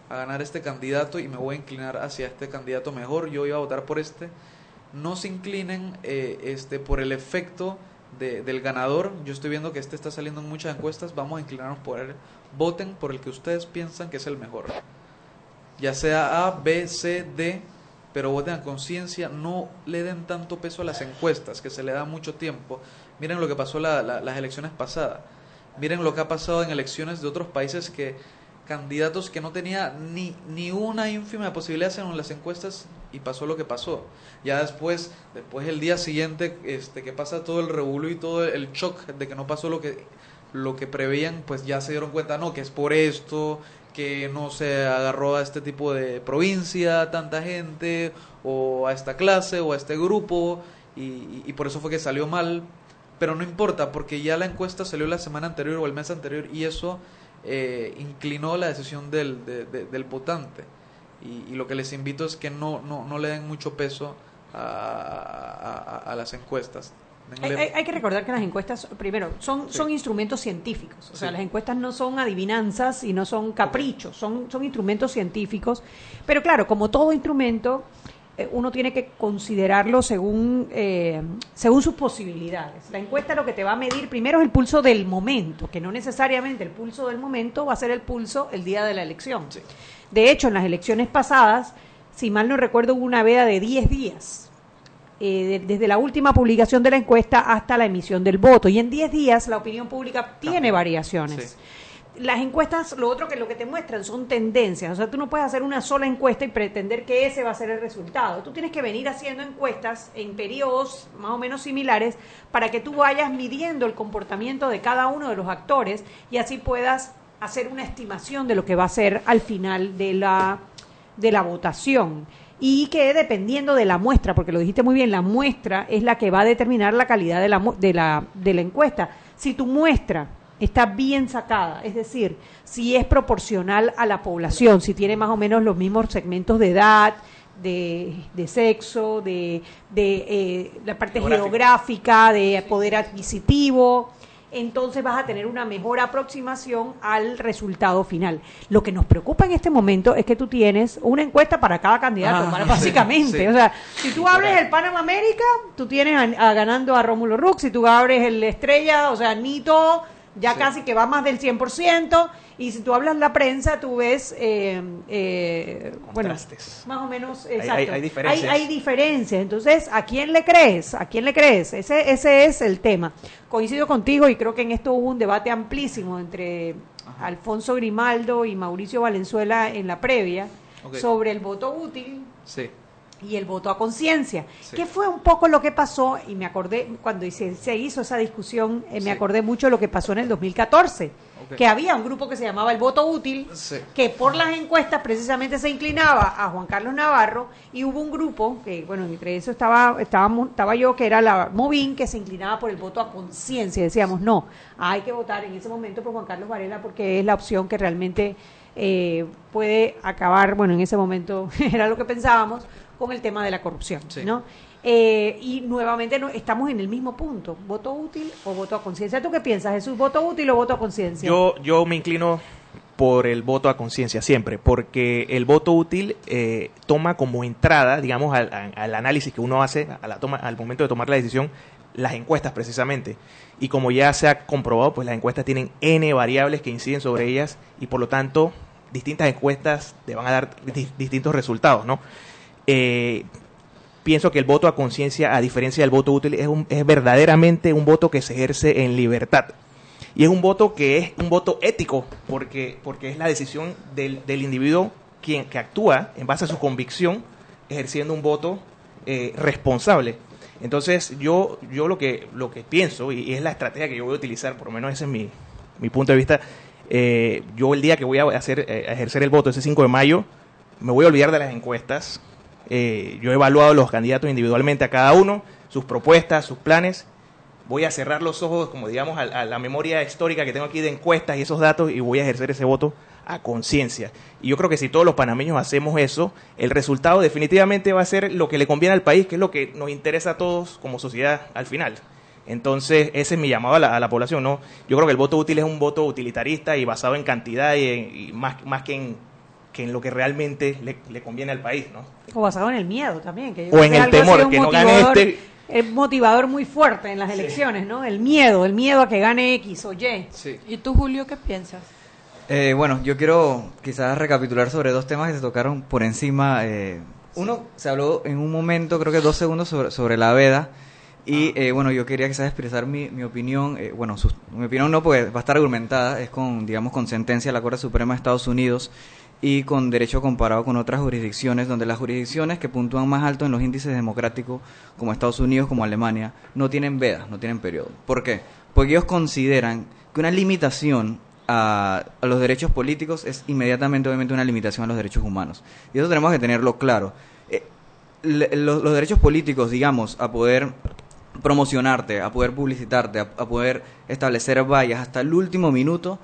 [SPEAKER 2] a ganar este candidato y me voy a inclinar hacia este candidato mejor. Yo iba a votar por este. No se inclinen eh, este, por el efecto del ganador. Yo estoy viendo que este está saliendo en muchas encuestas. Vamos a inclinarnos por él. Voten por el que ustedes piensan que es el mejor. Ya sea A, B, C, D pero voten a conciencia, no le den tanto peso a las encuestas, que se le da mucho tiempo. Miren lo que pasó la, las elecciones pasadas. Miren lo que ha pasado en elecciones de otros países que candidatos que no tenía ni, ni una ínfima posibilidad en las encuestas y pasó lo que pasó. Ya después, después el día siguiente, este, que pasa todo el revuelo y todo el shock de que no pasó lo que, lo que preveían, pues ya se dieron cuenta, no, que es por esto, que no se agarró a este tipo de provincia tanta gente o a esta clase o a este grupo y, por eso fue que salió mal pero no importa porque ya la encuesta salió la semana anterior o el mes anterior y eso eh, inclinó la decisión del, del votante y, lo que les invito es que no, no, no le den mucho peso a, a las encuestas
[SPEAKER 8] hay, que recordar que las encuestas, primero, son, son instrumentos científicos. O sea, las encuestas no son adivinanzas y no son caprichos, son, son instrumentos científicos. Pero claro, como todo instrumento, eh, uno tiene que considerarlo según, eh, según sus posibilidades. La encuesta lo que te va a medir primero es el pulso del momento, que no necesariamente el pulso del momento va a ser el pulso el día de la elección. De hecho, en las elecciones pasadas, si mal no recuerdo, hubo una veda de 10 días eh, desde la última publicación de la encuesta hasta la emisión del voto. Y en 10 días la opinión pública tiene variaciones. Las encuestas, lo otro que lo que te muestran son tendencias. O sea, tú no puedes hacer una sola encuesta y pretender que ese va a ser el resultado. Tú tienes que venir haciendo encuestas en periodos más o menos similares para que tú vayas midiendo el comportamiento de cada uno de los actores y así puedas hacer una estimación de lo que va a ser al final de la, de la votación. Y que dependiendo de la muestra, porque lo dijiste muy bien, la muestra es la que va a determinar la calidad de la, de la, de la encuesta. Si tu muestra está bien sacada, es decir, si es proporcional a la población, si tiene más o menos los mismos segmentos de edad, de, de sexo, de, de eh, la parte geográfica, de poder adquisitivo, entonces vas a tener una mejor aproximación al resultado final. Lo que nos preocupa en este momento es que tú tienes una encuesta para cada candidato, ah, básicamente. O sea, si tú abres el Panamá América, tú tienes a, ganando a Rómulo Rux, si tú abres el Estrella, o sea, Nito ya casi que va más del 100%, y si tú hablas la prensa, tú ves, eh, eh, bueno, más o menos, exacto. Hay, diferencias. Hay, diferencias. Entonces, ¿a quién le crees? ¿A quién le crees? Ese, ese es el tema. Coincido contigo y creo que en esto hubo un debate amplísimo entre Alfonso Grimaldo y Mauricio Valenzuela en la previa sobre el voto útil. Y el voto a conciencia, que fue un poco lo que pasó, y me acordé, cuando se, se hizo esa discusión, eh, me acordé mucho de lo que pasó en el 2014 que había un grupo que se llamaba el voto útil, que por las encuestas precisamente se inclinaba a Juan Carlos Navarro, y hubo un grupo, que bueno, entre eso estaba, estaba, estaba yo, que era la Movin, que se inclinaba por el voto a conciencia. Decíamos, no, hay que votar en ese momento por Juan Carlos Varela porque es la opción que realmente eh, puede acabar, bueno, en ese momento era lo que pensábamos, con el tema de la corrupción, ¿no? Eh, y nuevamente no, estamos en el mismo punto, voto útil o voto a conciencia. ¿Tú qué piensas, Jesús? ¿Voto útil o voto a conciencia?
[SPEAKER 12] Yo, yo me inclino por el voto a conciencia siempre, porque el voto útil eh, toma como entrada, digamos, al, análisis que uno hace a la toma, al momento de tomar la decisión, las encuestas precisamente. Y como ya se ha comprobado, pues las encuestas tienen N variables que inciden sobre ellas y por lo tanto distintas encuestas te van a dar distintos resultados, ¿no? Eh, pienso que el voto a conciencia, a diferencia del voto útil, es, un, es verdaderamente un voto que se ejerce en libertad. Y es un voto que es un voto ético, porque, porque es la decisión del, del individuo quien, que actúa en base a su convicción, ejerciendo un voto eh, responsable. Entonces, yo, yo lo que, lo que pienso, y, es la estrategia que yo voy a utilizar, por lo menos ese es mi, mi punto de vista, eh, yo el día que voy a hacer, eh, a ejercer el voto, ese 5 de mayo, me voy a olvidar de las encuestas, eh, yo he evaluado los candidatos individualmente a cada uno, sus propuestas, sus planes. Voy a cerrar los ojos, como digamos, a, la memoria histórica que tengo aquí de encuestas y esos datos y voy a ejercer ese voto a conciencia. Y yo creo que si todos los panameños hacemos eso, el resultado definitivamente va a ser lo que le conviene al país, que es lo que nos interesa a todos como sociedad al final. Entonces, ese es mi llamado a la, población, ¿no? Yo creo que el voto útil es un voto utilitarista y basado en cantidad y, más, más que en, que en lo que realmente le, conviene al país, ¿no?
[SPEAKER 8] O basado en el miedo también.
[SPEAKER 12] o en el temor, que no gane este...
[SPEAKER 8] Es motivador muy fuerte en las elecciones, ¿no? El miedo, el miedo a que gane X o Y.
[SPEAKER 1] Sí. ¿Y tú, Julio, qué piensas?
[SPEAKER 13] Eh, bueno, yo quiero quizás recapitular sobre dos temas que se tocaron por encima. Eh, uno, se habló en un momento, creo que dos segundos, sobre, sobre la veda. Y ah. eh, bueno, yo quería quizás expresar mi, mi opinión, eh, bueno, mi opinión no, porque va a estar argumentada, es con, digamos, con sentencia de la Corte Suprema de Estados Unidos y con derecho comparado con otras jurisdicciones, donde las jurisdicciones que puntúan más alto en los índices democráticos, como Estados Unidos, como Alemania, no tienen veda, no tienen periodo. ¿Por qué? Porque ellos consideran que una limitación a, los derechos políticos es inmediatamente, obviamente, una limitación a los derechos humanos. Y eso tenemos que tenerlo claro. Eh, los, derechos políticos, digamos, a poder promocionarte, a poder publicitarte, a, poder establecer vallas hasta el último minuto,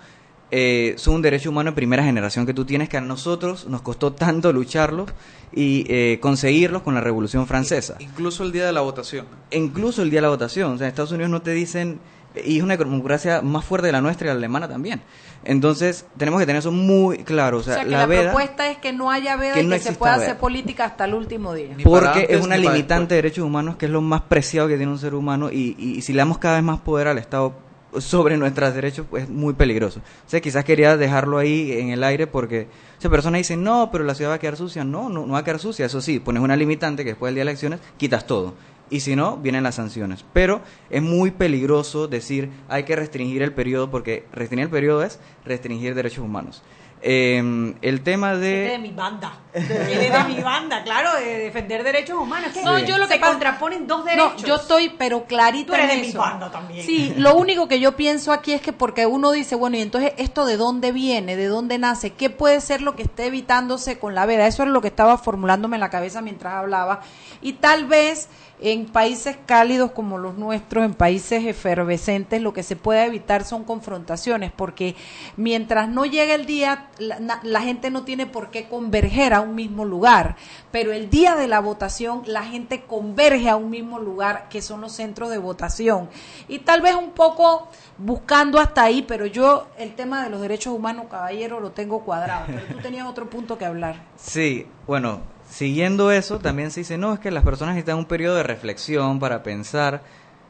[SPEAKER 13] eh, son un derecho humano de primera generación que tú tienes que a nosotros nos costó tanto lucharlos y eh, conseguirlos con la Revolución Francesa.
[SPEAKER 2] Incluso el día de la votación.
[SPEAKER 13] Incluso el día de la votación. O sea, en Estados Unidos no te dicen, y es una democracia más fuerte de la nuestra y la alemana también. Entonces, tenemos que tener eso muy claro. O sea,
[SPEAKER 1] la, propuesta es que no haya veda y que se pueda hacer política hasta el último día.
[SPEAKER 13] Porque es una limitante de derechos humanos que es lo más preciado que tiene un ser humano y, y, si le damos cada vez más poder al Estado sobre nuestros derechos, pues es muy peligroso. O sea, quizás quería dejarlo ahí en el aire porque esa persona dice, no, pero la ciudad va a quedar sucia. No, no, no va a quedar sucia. Eso sí, pones una limitante que después del día de elecciones quitas todo y si no, vienen las sanciones. Pero es muy peligroso decir hay que restringir el periodo porque restringir el periodo es restringir derechos humanos. Eh, el tema de...
[SPEAKER 8] de mi banda. de mi banda, claro, de defender derechos humanos.
[SPEAKER 1] No, yo lo que se contraponen dos derechos. No, yo estoy, pero clarito
[SPEAKER 8] en de mi banda también.
[SPEAKER 1] Sí, lo único que yo pienso aquí es que porque uno dice, bueno, y entonces esto de dónde viene, de dónde nace, qué puede ser lo que esté evitándose con la veda. Eso es lo que estaba formulándome en la cabeza mientras hablaba. Y tal vez en países cálidos como los nuestros, en países efervescentes, lo que se puede evitar son confrontaciones, porque mientras no llegue el día, la, gente no tiene por qué converger a un mismo lugar, pero el día de la votación la gente converge a un mismo lugar, que son los centros de votación. Y tal vez un poco buscando hasta ahí, pero yo el tema de los derechos humanos, caballero, lo tengo cuadrado. Pero tú tenías otro punto que hablar.
[SPEAKER 13] Sí, bueno, siguiendo eso, también se dice, no, es que las personas necesitan un periodo de reflexión para pensar.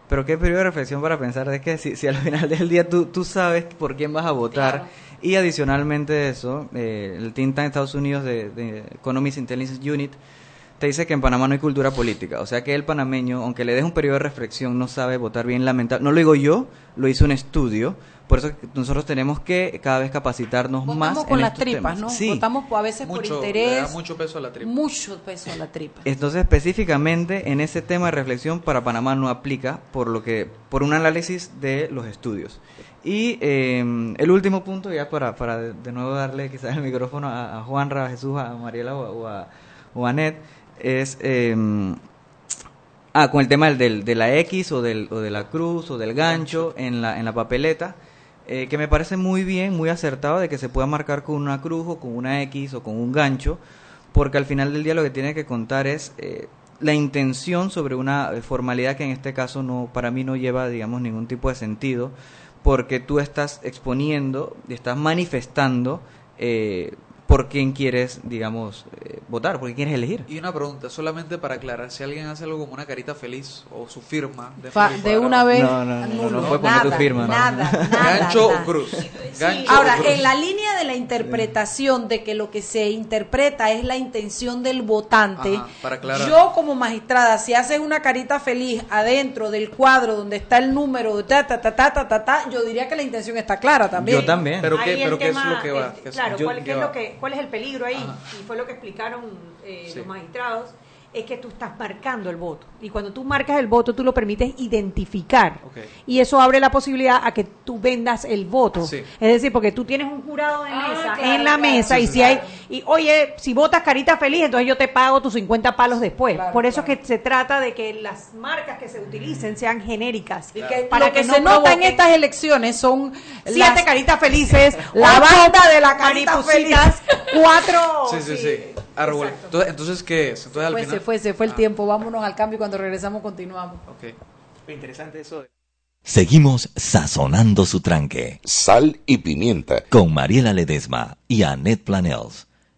[SPEAKER 13] Pero ¿qué periodo de reflexión para pensar de que si, al final del día tú, tú sabes por quién vas a votar? Y adicionalmente eso, eh, el think tank de Estados Unidos de, de Economics Intelligence Unit te dice que en Panamá no hay cultura política. O sea que el panameño, aunque le des un periodo de reflexión, no sabe votar bien lamentable. No lo digo yo, lo hizo un estudio por eso nosotros tenemos que cada vez capacitarnos más.
[SPEAKER 1] Votamos con las tripas, ¿no? Sí. Votamos a veces por interés.
[SPEAKER 2] mucho peso a la tripa.
[SPEAKER 1] Mucho peso a la tripa.
[SPEAKER 13] Entonces, específicamente en ese tema de reflexión para Panamá no aplica por lo que por un análisis de los estudios. Y em, el último punto, ya para, para de, nuevo darle quizás el micrófono a, a Juanra, a Jesús, a Mariela o, a, o a Net, es eh, ah, con el tema del, de la X o, del, o de la cruz o del gancho en la, en la papeleta. Eh, que me parece muy bien, muy acertado de que se pueda marcar con una cruz o con una X o con un gancho, porque al final del día lo que tiene que contar es eh, la intención sobre una formalidad que en este caso no para mí no lleva digamos ningún tipo de sentido, porque tú estás exponiendo, estás manifestando eh, por quién quieres, digamos, eh, votar, por quién quieres elegir.
[SPEAKER 2] Y una pregunta, solamente para aclarar, si alguien hace algo como una carita feliz o su firma
[SPEAKER 1] de, de una vez,
[SPEAKER 13] no, no, no, no, puede poner tu firma.
[SPEAKER 1] Nada,
[SPEAKER 2] nada, Gancho o cruz.
[SPEAKER 1] Ahora, en la línea de la interpretación de que lo que se interpreta es la intención del votante, yo como magistrada, si haces una carita feliz adentro del cuadro donde está el número, ta, ta, ta, ta, ta, ta, yo diría que la intención está clara también.
[SPEAKER 13] Yo también.
[SPEAKER 2] Pero, qué, pero ¿qué es lo que va?
[SPEAKER 8] claro, ¿cuál, ¿qué es lo que cuál es el peligro ahí, y fue lo que explicaron eh, los magistrados, es que tú estás marcando el voto. Y cuando tú marcas el voto, tú lo permites identificar. Y eso abre la posibilidad a que tú vendas el voto. Es decir, porque tú tienes un jurado de ah, mesa en la mesa y si hay, y oye, si votas carita feliz, entonces yo te pago tus 50 palos después. Por eso es que se trata de que las marcas que se utilicen sean genéricas.
[SPEAKER 1] Y que para lo que, se nota en estas elecciones son
[SPEAKER 8] siete caritas felices,
[SPEAKER 1] la banda de la carita feliz, cuatro.
[SPEAKER 2] Sí, sí, sí. Entonces, entonces, ¿qué es? Entonces,
[SPEAKER 1] al final... se fue, se fue el ah. tiempo. Vámonos al cambio y cuando regresamos continuamos.
[SPEAKER 2] Ok.
[SPEAKER 12] Interesante eso.
[SPEAKER 14] Seguimos sazonando su tranque.
[SPEAKER 6] Sal y pimienta.
[SPEAKER 14] Con Mariela Ledesma y Annette Planels.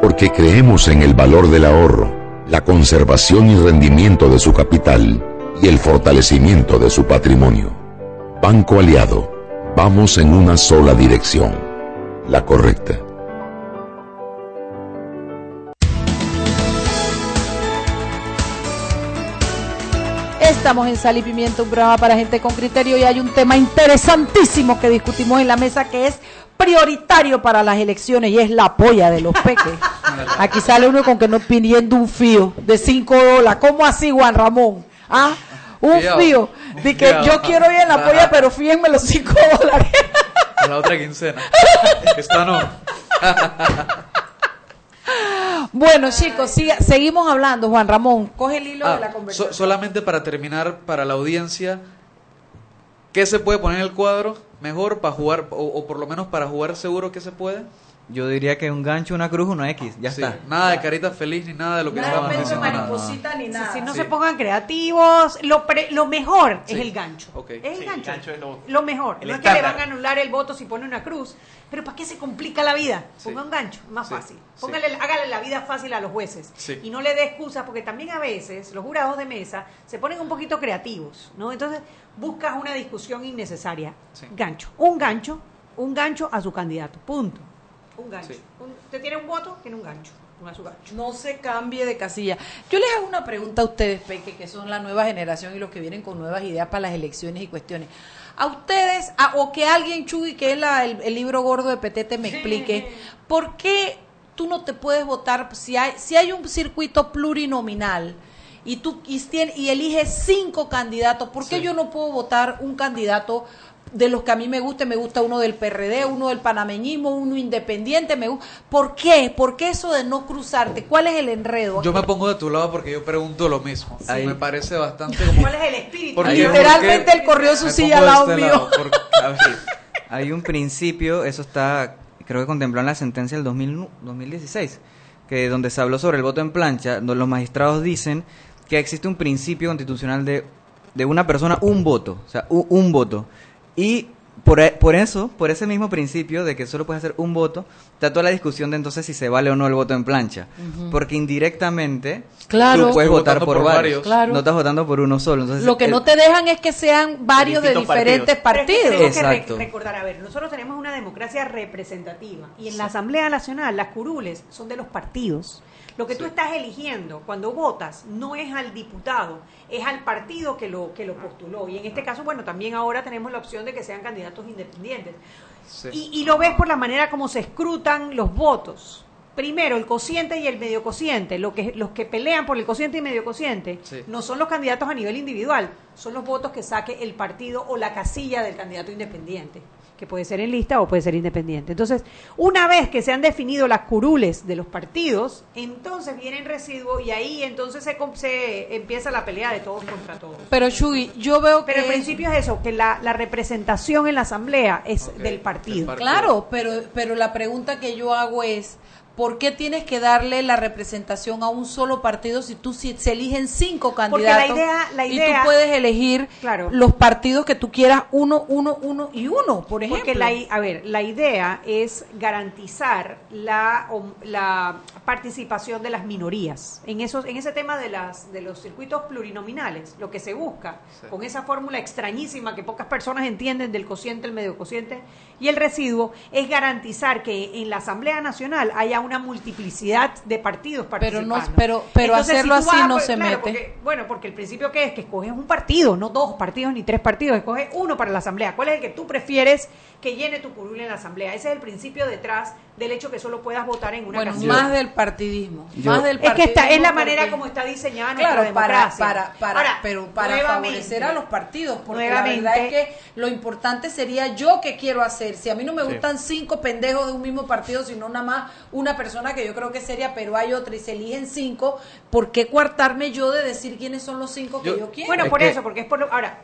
[SPEAKER 6] porque creemos en el valor del ahorro, la conservación y rendimiento de su capital y el fortalecimiento de su patrimonio. Banco Aliado, vamos en una sola dirección, la correcta.
[SPEAKER 1] Estamos en Sal y Pimiento, un programa para gente con criterio y hay un tema interesantísimo que discutimos en la mesa que es prioritario para las elecciones y es la polla de los peques. Aquí sale uno con que no pidiendo un fío de 5 dólares. ¿Cómo así, Juan Ramón? ¿Ah? Un fío. De que yo quiero ir en la polla, pero fíjenme los 5 dólares.
[SPEAKER 2] la otra quincena. Esta no.
[SPEAKER 1] Bueno, chicos, seguimos hablando. Juan Ramón, coge el hilo de
[SPEAKER 2] ah,
[SPEAKER 1] la conversación.
[SPEAKER 2] solamente para terminar, para la audiencia, ¿qué se puede poner en el cuadro mejor para jugar, o, por lo menos para jugar seguro que se puede?
[SPEAKER 13] Yo diría que un gancho, una cruz, una X, ya está.
[SPEAKER 2] Nada de carita feliz ni nada de lo que
[SPEAKER 1] nada de mariposita ni nada.
[SPEAKER 8] Si no se pongan creativos, lo, lo mejor es el gancho. Es el gancho. lo, mejor. no es que le van a anular el voto si pone una cruz. Pero ¿para qué se complica la vida? Ponga un gancho, más fácil. Póngale, hágale la vida fácil a los jueces. Y no le dé excusas, porque también a veces los jurados de mesa se ponen un poquito creativos, ¿no? Entonces buscas una discusión innecesaria. Gancho. Un gancho, un gancho a su candidato. Punto. Un gancho. usted tiene un voto, tiene un gancho.
[SPEAKER 1] No se cambie de casilla. Yo les hago una pregunta a ustedes, Peque, que son la nueva generación y los que vienen con nuevas ideas para las elecciones y cuestiones. A ustedes, o que alguien, Chuy, que es el, libro gordo de Petete, me explique, ¿por qué tú no te puedes votar si hay, si hay un circuito plurinominal? y tú y, y eliges cinco candidatos, ¿por qué yo no puedo votar un candidato de los que a mí me gusta, me gusta uno del PRD, uno del panameñismo, uno independiente, me gusta. ¿Por qué? ¿Por qué eso de no cruzarte? ¿Cuál es el enredo?
[SPEAKER 2] Yo me pongo de tu lado porque yo pregunto lo mismo. Me parece bastante
[SPEAKER 8] ¿Cuál es el espíritu?
[SPEAKER 1] Literalmente él corrió su silla al lado este mío.
[SPEAKER 13] hay un principio, eso está, creo que contempló en la sentencia del 2016, que donde se habló sobre el voto en plancha, donde los magistrados dicen que existe un principio constitucional de, de una persona, un voto, o sea, un voto. Y por, e, por, eso, por ese mismo principio de que solo puedes hacer un voto, está toda la discusión de entonces si se vale o no el voto en plancha. Porque indirectamente
[SPEAKER 1] claro.
[SPEAKER 13] tú puedes votar por, varios. No estás votando por uno solo. Entonces,
[SPEAKER 1] Lo que no te dejan es que sean varios de diferentes partidos.
[SPEAKER 8] tenemos que recordar, a ver, nosotros tenemos una democracia representativa y en la Asamblea Nacional las curules son de los partidos. Lo que tú estás eligiendo cuando votas no es al diputado, es al partido que lo, que lo postuló. Y en este caso, bueno, también ahora tenemos la opción de que sean candidatos independientes. Y, y, lo ves por la manera como se escrutan los votos. Primero, el cociente y el medio cociente. Lo que, los que pelean por el cociente y medio cociente no son los candidatos a nivel individual, son los votos que saque el partido o la casilla del candidato independiente que puede ser en lista o puede ser independiente. Entonces, una vez que se han definido las curules de los partidos, entonces viene el residuo y ahí entonces se, se empieza la pelea de todos contra todos.
[SPEAKER 1] Pero Shugi, yo veo
[SPEAKER 8] que... Pero el principio es eso, que la, representación en la asamblea es del partido.
[SPEAKER 1] Claro, pero, pero la pregunta que yo hago es, ¿por qué tienes que darle la representación a un solo partido si tú si se eligen cinco candidatos y tú puedes elegir los partidos que tú quieras uno, uno, uno y uno, por ejemplo?
[SPEAKER 8] Porque la, a ver, la idea es garantizar la, la participación de las minorías en esos en ese tema de las de los circuitos plurinominales. Lo que se busca con esa fórmula extrañísima que pocas personas entienden del cociente, el medio cociente y el residuo es garantizar que en la Asamblea Nacional haya una multiplicidad de partidos
[SPEAKER 1] participando. Pero, no, pero, pero hacerlo así no se mete.
[SPEAKER 8] bueno, porque el principio que es que escoges un partido, no dos partidos ni tres partidos, escoges uno para la Asamblea. ¿Cuál es el que tú prefieres que llene tu curul en la Asamblea? Ese es el principio detrás del hecho que solo puedas votar en una
[SPEAKER 1] bueno, más del partidismo. más del es
[SPEAKER 8] que esta es la manera como está diseñada nuestra
[SPEAKER 1] democracia. Para, para, para, pero para favorecer a los partidos, porque la verdad es que lo importante sería yo qué quiero hacer. Si a mí no me gustan cinco pendejos de un mismo partido, sino nada más una persona que yo creo que sería, pero hay otra y se eligen cinco, ¿por qué coartarme yo de decir quiénes son los cinco que yo, quiero?
[SPEAKER 8] Bueno, por eso, porque es por lo, ahora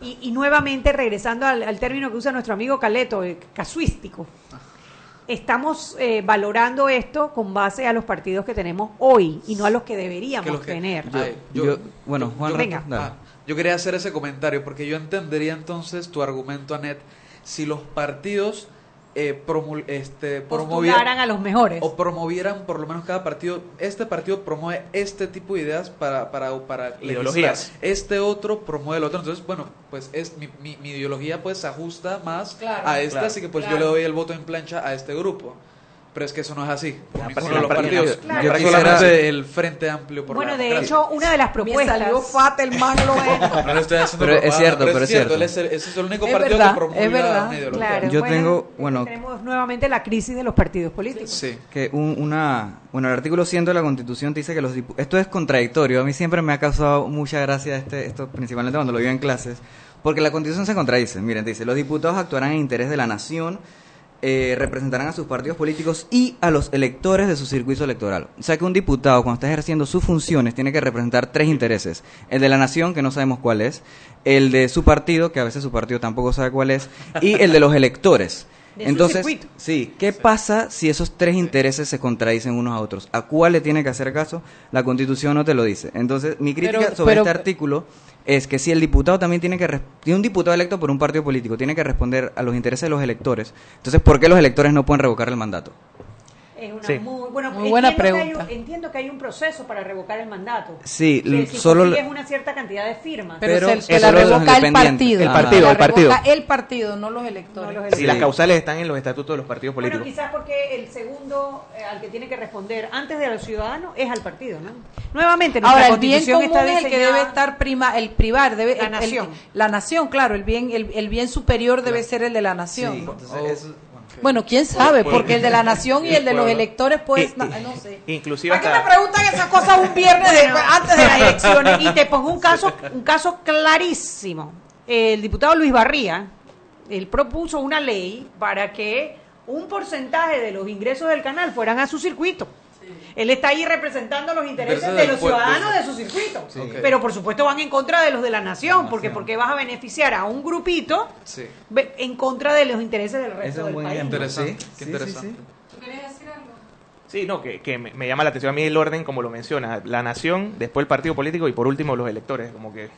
[SPEAKER 8] y, nuevamente regresando al, término que usa nuestro amigo Caleto, casuístico estamos eh, valorando esto con base a los partidos que tenemos hoy y no a los que deberíamos tener.
[SPEAKER 13] Yo, bueno, Juan,
[SPEAKER 2] Venga. Ah, yo quería hacer ese comentario porque yo entendería entonces tu argumento, Anet, si los partidos eh, este,
[SPEAKER 8] promovieran a los mejores.
[SPEAKER 2] O promovieran por lo menos cada partido. Este partido promueve este tipo de ideas para, para, para
[SPEAKER 12] ideologías.
[SPEAKER 2] Este otro promueve el otro. Entonces, bueno, pues es mi, mi, ideología pues se ajusta más a esta, así que pues yo le doy el voto en plancha a este grupo pero es que eso no es así. Por los partidos, yo solamente el Frente Amplio por
[SPEAKER 8] Bueno, de hecho, una de las propuestas...
[SPEAKER 1] Me salió fat el man lo
[SPEAKER 13] es. No, estoy haciendo pero es cierto, pero es cierto.
[SPEAKER 2] ese es el único partido que promueve es verdad.
[SPEAKER 8] Claro,
[SPEAKER 13] yo tengo, bueno...
[SPEAKER 8] Tenemos nuevamente la crisis de los partidos políticos.
[SPEAKER 13] Sí. Que un, una... Bueno, el artículo 100 de la Constitución dice que los Esto es contradictorio. A mí siempre me ha causado mucha gracia este, esto, principalmente cuando lo veo en clases, porque la Constitución se contradice. Miren, dice, los diputados actuarán en interés de la nación eh, representarán a sus partidos políticos y a los electores de su circuito electoral. O sea que un diputado, cuando está ejerciendo sus funciones, tiene que representar tres intereses. El de la nación, que no sabemos cuál es, el de su partido, que a veces su partido tampoco sabe cuál es, y el de los electores. Entonces, sí, ¿qué pasa si esos tres intereses se contradicen unos a otros? ¿A cuál le tiene que hacer caso? La Constitución no te lo dice. Entonces, mi crítica sobre este artículo es que si el diputado también tiene que tiene un diputado electo por un partido político, tiene que responder a los intereses de los electores. Entonces, ¿por qué los electores no pueden revocar el mandato?
[SPEAKER 8] Es una muy, bueno, buena pregunta. entiendo que hay un proceso para revocar el mandato.
[SPEAKER 13] Sí,
[SPEAKER 8] si solo es una cierta cantidad de firmas.
[SPEAKER 1] Pero, se, la revoca el partido.
[SPEAKER 12] El partido, el partido.
[SPEAKER 1] el partido, no los electores.
[SPEAKER 12] Si las causales están en los estatutos de los partidos políticos.
[SPEAKER 8] Bueno, quizás porque el segundo eh, al que tiene que responder antes de los ciudadanos es al partido, ¿no? Nuevamente,
[SPEAKER 1] Ahora, el bien común está es el que debe estar prima, el privar, debe,
[SPEAKER 8] la nación.
[SPEAKER 1] la nación, claro, el bien, el, bien superior debe ser el de la nación. Sí, entonces, bueno, quién sabe, porque el de la nación y el de los electores, pues, no, sé.
[SPEAKER 12] Inclusive
[SPEAKER 8] ¿Para qué me preguntan esas cosas un viernes antes de las elecciones? Y te pongo un caso, un caso clarísimo. El diputado Luis Barría, él propuso una ley para que un porcentaje de los ingresos del canal fueran a su circuito. Él está ahí representando los intereses de los ciudadanos de su circuito. Pero por supuesto van en contra de los de la nación, porque porque vas a beneficiar a un grupito en contra de los intereses del resto del país.
[SPEAKER 2] Interesante, qué interesante.
[SPEAKER 8] ¿Tú querías decir algo?
[SPEAKER 12] Sí, no, que, que me, llama la atención a mí el orden como lo menciona, la nación, después el partido político y por último los electores, como que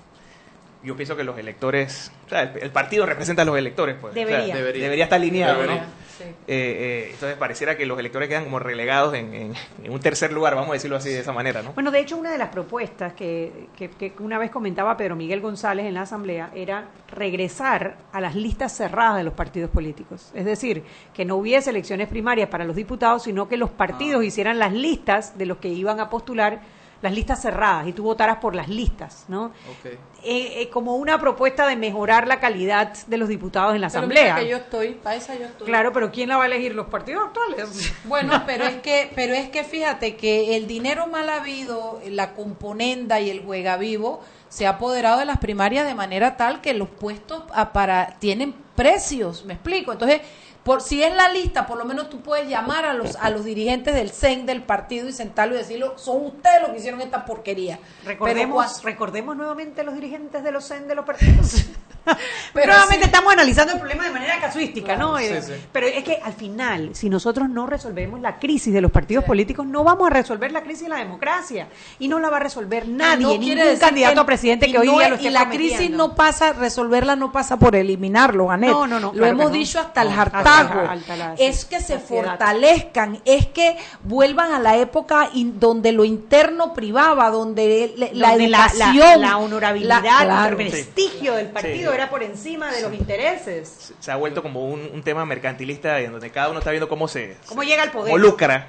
[SPEAKER 12] yo pienso que los electores, o sea, el, partido representa a los electores, pues.
[SPEAKER 8] Debería.
[SPEAKER 12] debería. estar alineado, ¿no? Eh, eh, entonces pareciera que los electores quedan como relegados en, un tercer lugar, vamos a decirlo así de esa manera, ¿no?
[SPEAKER 8] Bueno, de hecho, una de las propuestas que, que, una vez comentaba Pedro Miguel González en la Asamblea era regresar a las listas cerradas de los partidos políticos. Es decir, que no hubiese elecciones primarias para los diputados, sino que los partidos ah. hicieran las listas de los que iban a postular las listas cerradas y tú votaras por las listas, ¿no? Eh, eh, como una propuesta de mejorar la calidad de los diputados en la
[SPEAKER 1] pero
[SPEAKER 8] asamblea.
[SPEAKER 1] que yo estoy, para esa yo estoy.
[SPEAKER 8] Claro, pero ¿quién la va a elegir? Los partidos actuales.
[SPEAKER 1] Bueno, pero es que, pero es que fíjate que el dinero mal habido, la componenda y el juega vivo se ha apoderado de las primarias de manera tal que los puestos para tienen precios, me explico. Entonces por, si es la lista, por lo menos tú puedes llamar a los, a los dirigentes del CEN del partido y sentarlo y decirlo, son ustedes los que hicieron esta porquería.
[SPEAKER 8] Recordemos, recordemos nuevamente los dirigentes de los CEN de los partidos. pero nuevamente estamos analizando el problema de manera casuística, ¿no? Eh, pero es que al final, si nosotros no resolvemos la crisis de los partidos políticos, no vamos a resolver la crisis de la democracia. Y no la va a resolver nadie, ningún candidato a presidente que hoy día lo esté
[SPEAKER 1] Y la crisis no pasa, resolverla no pasa por eliminarlo, Anet. No, no, no. Lo hemos dicho hasta el hartazgo. es que se fortalezcan, es que vuelvan a la época donde lo interno privaba, donde la educación,
[SPEAKER 8] la, honorabilidad, el prestigio del partido por encima de los intereses.
[SPEAKER 12] Se ha vuelto como un, tema mercantilista en donde cada uno está viendo cómo se
[SPEAKER 8] cómo llega al poder,
[SPEAKER 12] cómo lucra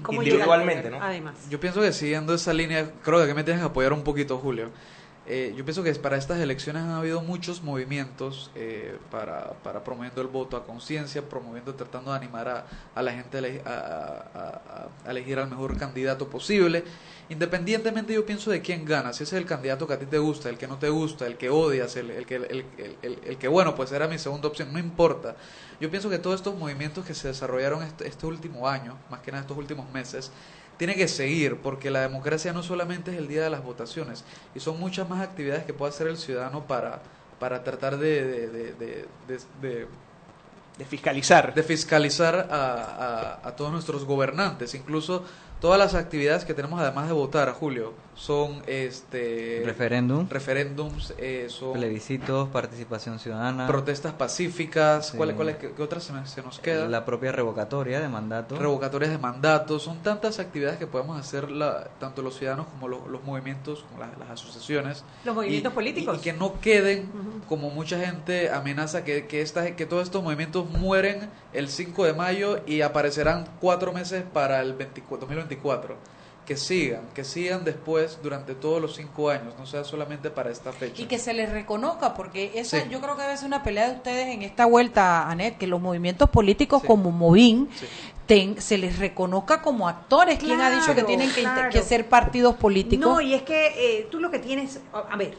[SPEAKER 12] individualmente, ¿no?
[SPEAKER 2] Además. Yo pienso que siguiendo esa línea, creo que me tienes que apoyar un poquito, Julio. Eh, yo pienso que para estas elecciones han habido muchos movimientos eh, para, para promoviendo el voto a conciencia, promoviendo, tratando de animar a, la gente a, elegir al mejor candidato posible. Independientemente yo pienso de quién gana, si ese es el candidato que a ti te gusta, el que no te gusta, el que odias, el, el que, el, el, que bueno, pues era mi segunda opción, no importa. Yo pienso que todos estos movimientos que se desarrollaron este, este último año, más que nada estos últimos meses, tiene que seguir, porque la democracia no solamente es el día de las votaciones, y son muchas más actividades que puede hacer el ciudadano para, para tratar de, de,
[SPEAKER 12] de, fiscalizar.
[SPEAKER 2] De fiscalizar a, a, a todos nuestros gobernantes, incluso todas las actividades que tenemos además de votar, Julio son este
[SPEAKER 13] referéndum.
[SPEAKER 2] referéndums eh, son
[SPEAKER 13] plebiscitos participación ciudadana.
[SPEAKER 2] protestas pacíficas. ¿cuáles cuál, qué, otras se, nos queda
[SPEAKER 13] la propia revocatoria de mandato.
[SPEAKER 2] Revocatorias de mandato. Son tantas actividades que podemos hacer la, tanto los ciudadanos como los, movimientos como las, asociaciones.
[SPEAKER 8] Los movimientos políticos.
[SPEAKER 2] y, que no queden como mucha gente amenaza que que esta, que todos estos movimientos mueren el 5 de mayo y aparecerán cuatro meses para el 2024 que sigan, que sigan después durante todos los cinco años, no sea solamente para esta fecha.
[SPEAKER 1] Y que se les reconozca, porque eso yo creo que debe ser una pelea de ustedes en esta vuelta, Anet, que los movimientos políticos como Movín se les reconozca como actores. ¿Quién ha dicho que tienen que, ser partidos políticos?
[SPEAKER 8] No, y es que eh, tú lo que tienes, a ver,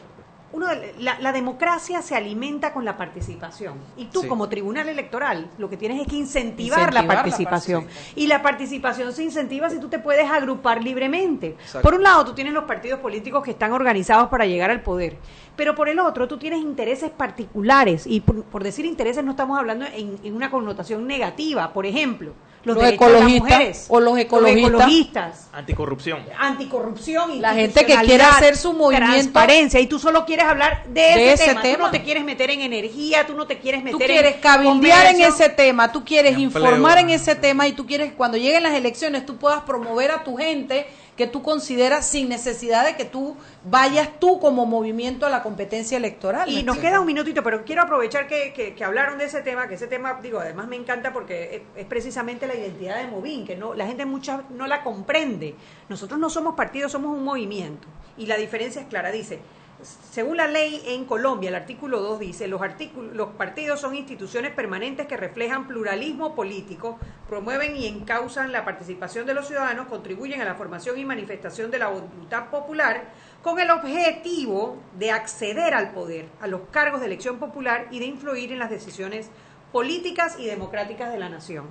[SPEAKER 8] uno la, democracia se alimenta con la participación. Y tú como tribunal electoral lo que tienes es que incentivar, la, participación. y la participación se incentiva si tú te puedes agrupar libremente. Por un lado tú tienes los partidos políticos que están organizados para llegar al poder pero por el otro tú tienes intereses particulares. Y por, decir intereses no estamos hablando en una connotación negativa. Por ejemplo los, ecologistas
[SPEAKER 1] o los ecologistas,
[SPEAKER 12] anticorrupción.
[SPEAKER 8] Anticorrupción y
[SPEAKER 1] la gente que quiere hacer su movimiento
[SPEAKER 8] transparencia y tú solo quieres hablar de, ese, tema. tú no te quieres meter en energía tú no te quieres meter
[SPEAKER 1] tú quieres cabildear en ese tema tú quieres informar en ese tema y tú quieres que cuando lleguen las elecciones tú puedas promover a tu gente que tú consideras sin necesidad de que tú vayas tú como movimiento a la competencia electoral.
[SPEAKER 8] Y nos queda un minutito, pero quiero aprovechar que, que, hablaron de ese tema, que ese tema, digo, además me encanta porque es, precisamente la identidad de Movín, que no la gente mucha no la comprende. Nosotros no somos partidos, somos un movimiento. Y la diferencia es clara, dice, según la ley en Colombia, el artículo 2 dice, los, los partidos son instituciones permanentes que reflejan pluralismo político, promueven y encausan la participación de los ciudadanos, contribuyen a la formación y manifestación de la voluntad popular con el objetivo de acceder al poder, a los cargos de elección popular y de influir en las decisiones políticas y democráticas de la nación.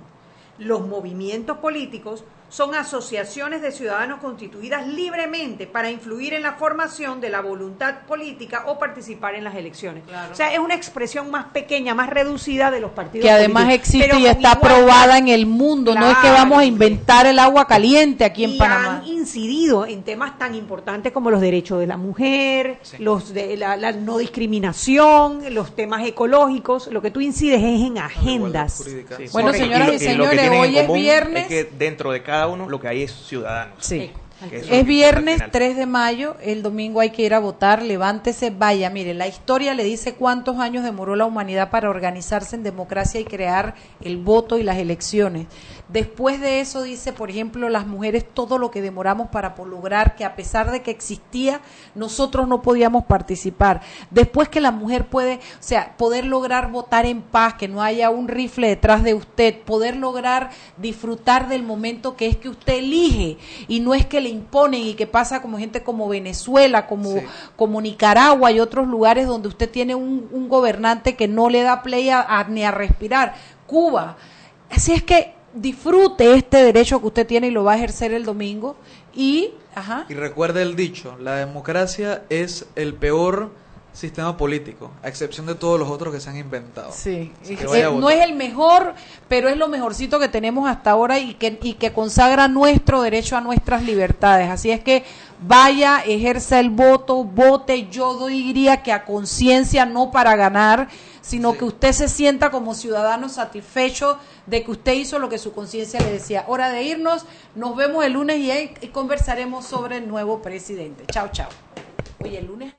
[SPEAKER 8] Los movimientos políticos son asociaciones de ciudadanos constituidas libremente para influir en la formación de la voluntad política o participar en las elecciones. O sea, es una expresión más pequeña, más reducida de los partidos
[SPEAKER 1] que además existe y está aprobada en el mundo, no es que vamos a inventar el agua caliente aquí en
[SPEAKER 8] y
[SPEAKER 1] Panamá.
[SPEAKER 8] han incidido en temas tan importantes como los derechos de la mujer, los de la, la no discriminación, los temas ecológicos, lo que tú incides es en agendas.
[SPEAKER 1] Bueno, señoras y, señores, hoy es viernes.
[SPEAKER 12] Es que dentro de cada uno lo que hay es ciudadanos.
[SPEAKER 1] Sí. Es viernes 3 de mayo, el domingo hay que ir a votar, levántese, vaya, mire, la historia le dice cuántos años demoró la humanidad para organizarse en democracia y crear el voto y las elecciones. Después de eso dice, por ejemplo, las mujeres todo lo que demoramos para lograr que a pesar de que existía, nosotros no podíamos participar. Después que la mujer puede, o sea, poder lograr votar en paz, que no haya un rifle detrás de usted, poder lograr disfrutar del momento que es que usted elige y no es que le imponen y que pasa como gente como Venezuela, como, como Nicaragua y otros lugares donde usted tiene un, un gobernante que no le da play a, a, ni a respirar. Cuba. Así es que disfrute este derecho que usted tiene y lo va a ejercer el domingo y ajá.
[SPEAKER 2] y recuerde el dicho la democracia es el peor sistema político a excepción de todos los otros que se han inventado
[SPEAKER 1] sí no es el mejor pero es lo mejorcito que tenemos hasta ahora y que y que consagra nuestro derecho a nuestras libertades así es que vaya ejerza el voto vote yo diría que a conciencia no para ganar sino que usted se sienta como ciudadano satisfecho de que usted hizo lo que su conciencia le decía. Hora de irnos, nos vemos el lunes y, ahí conversaremos sobre el nuevo presidente. Chao, chao. Oye, el lunes.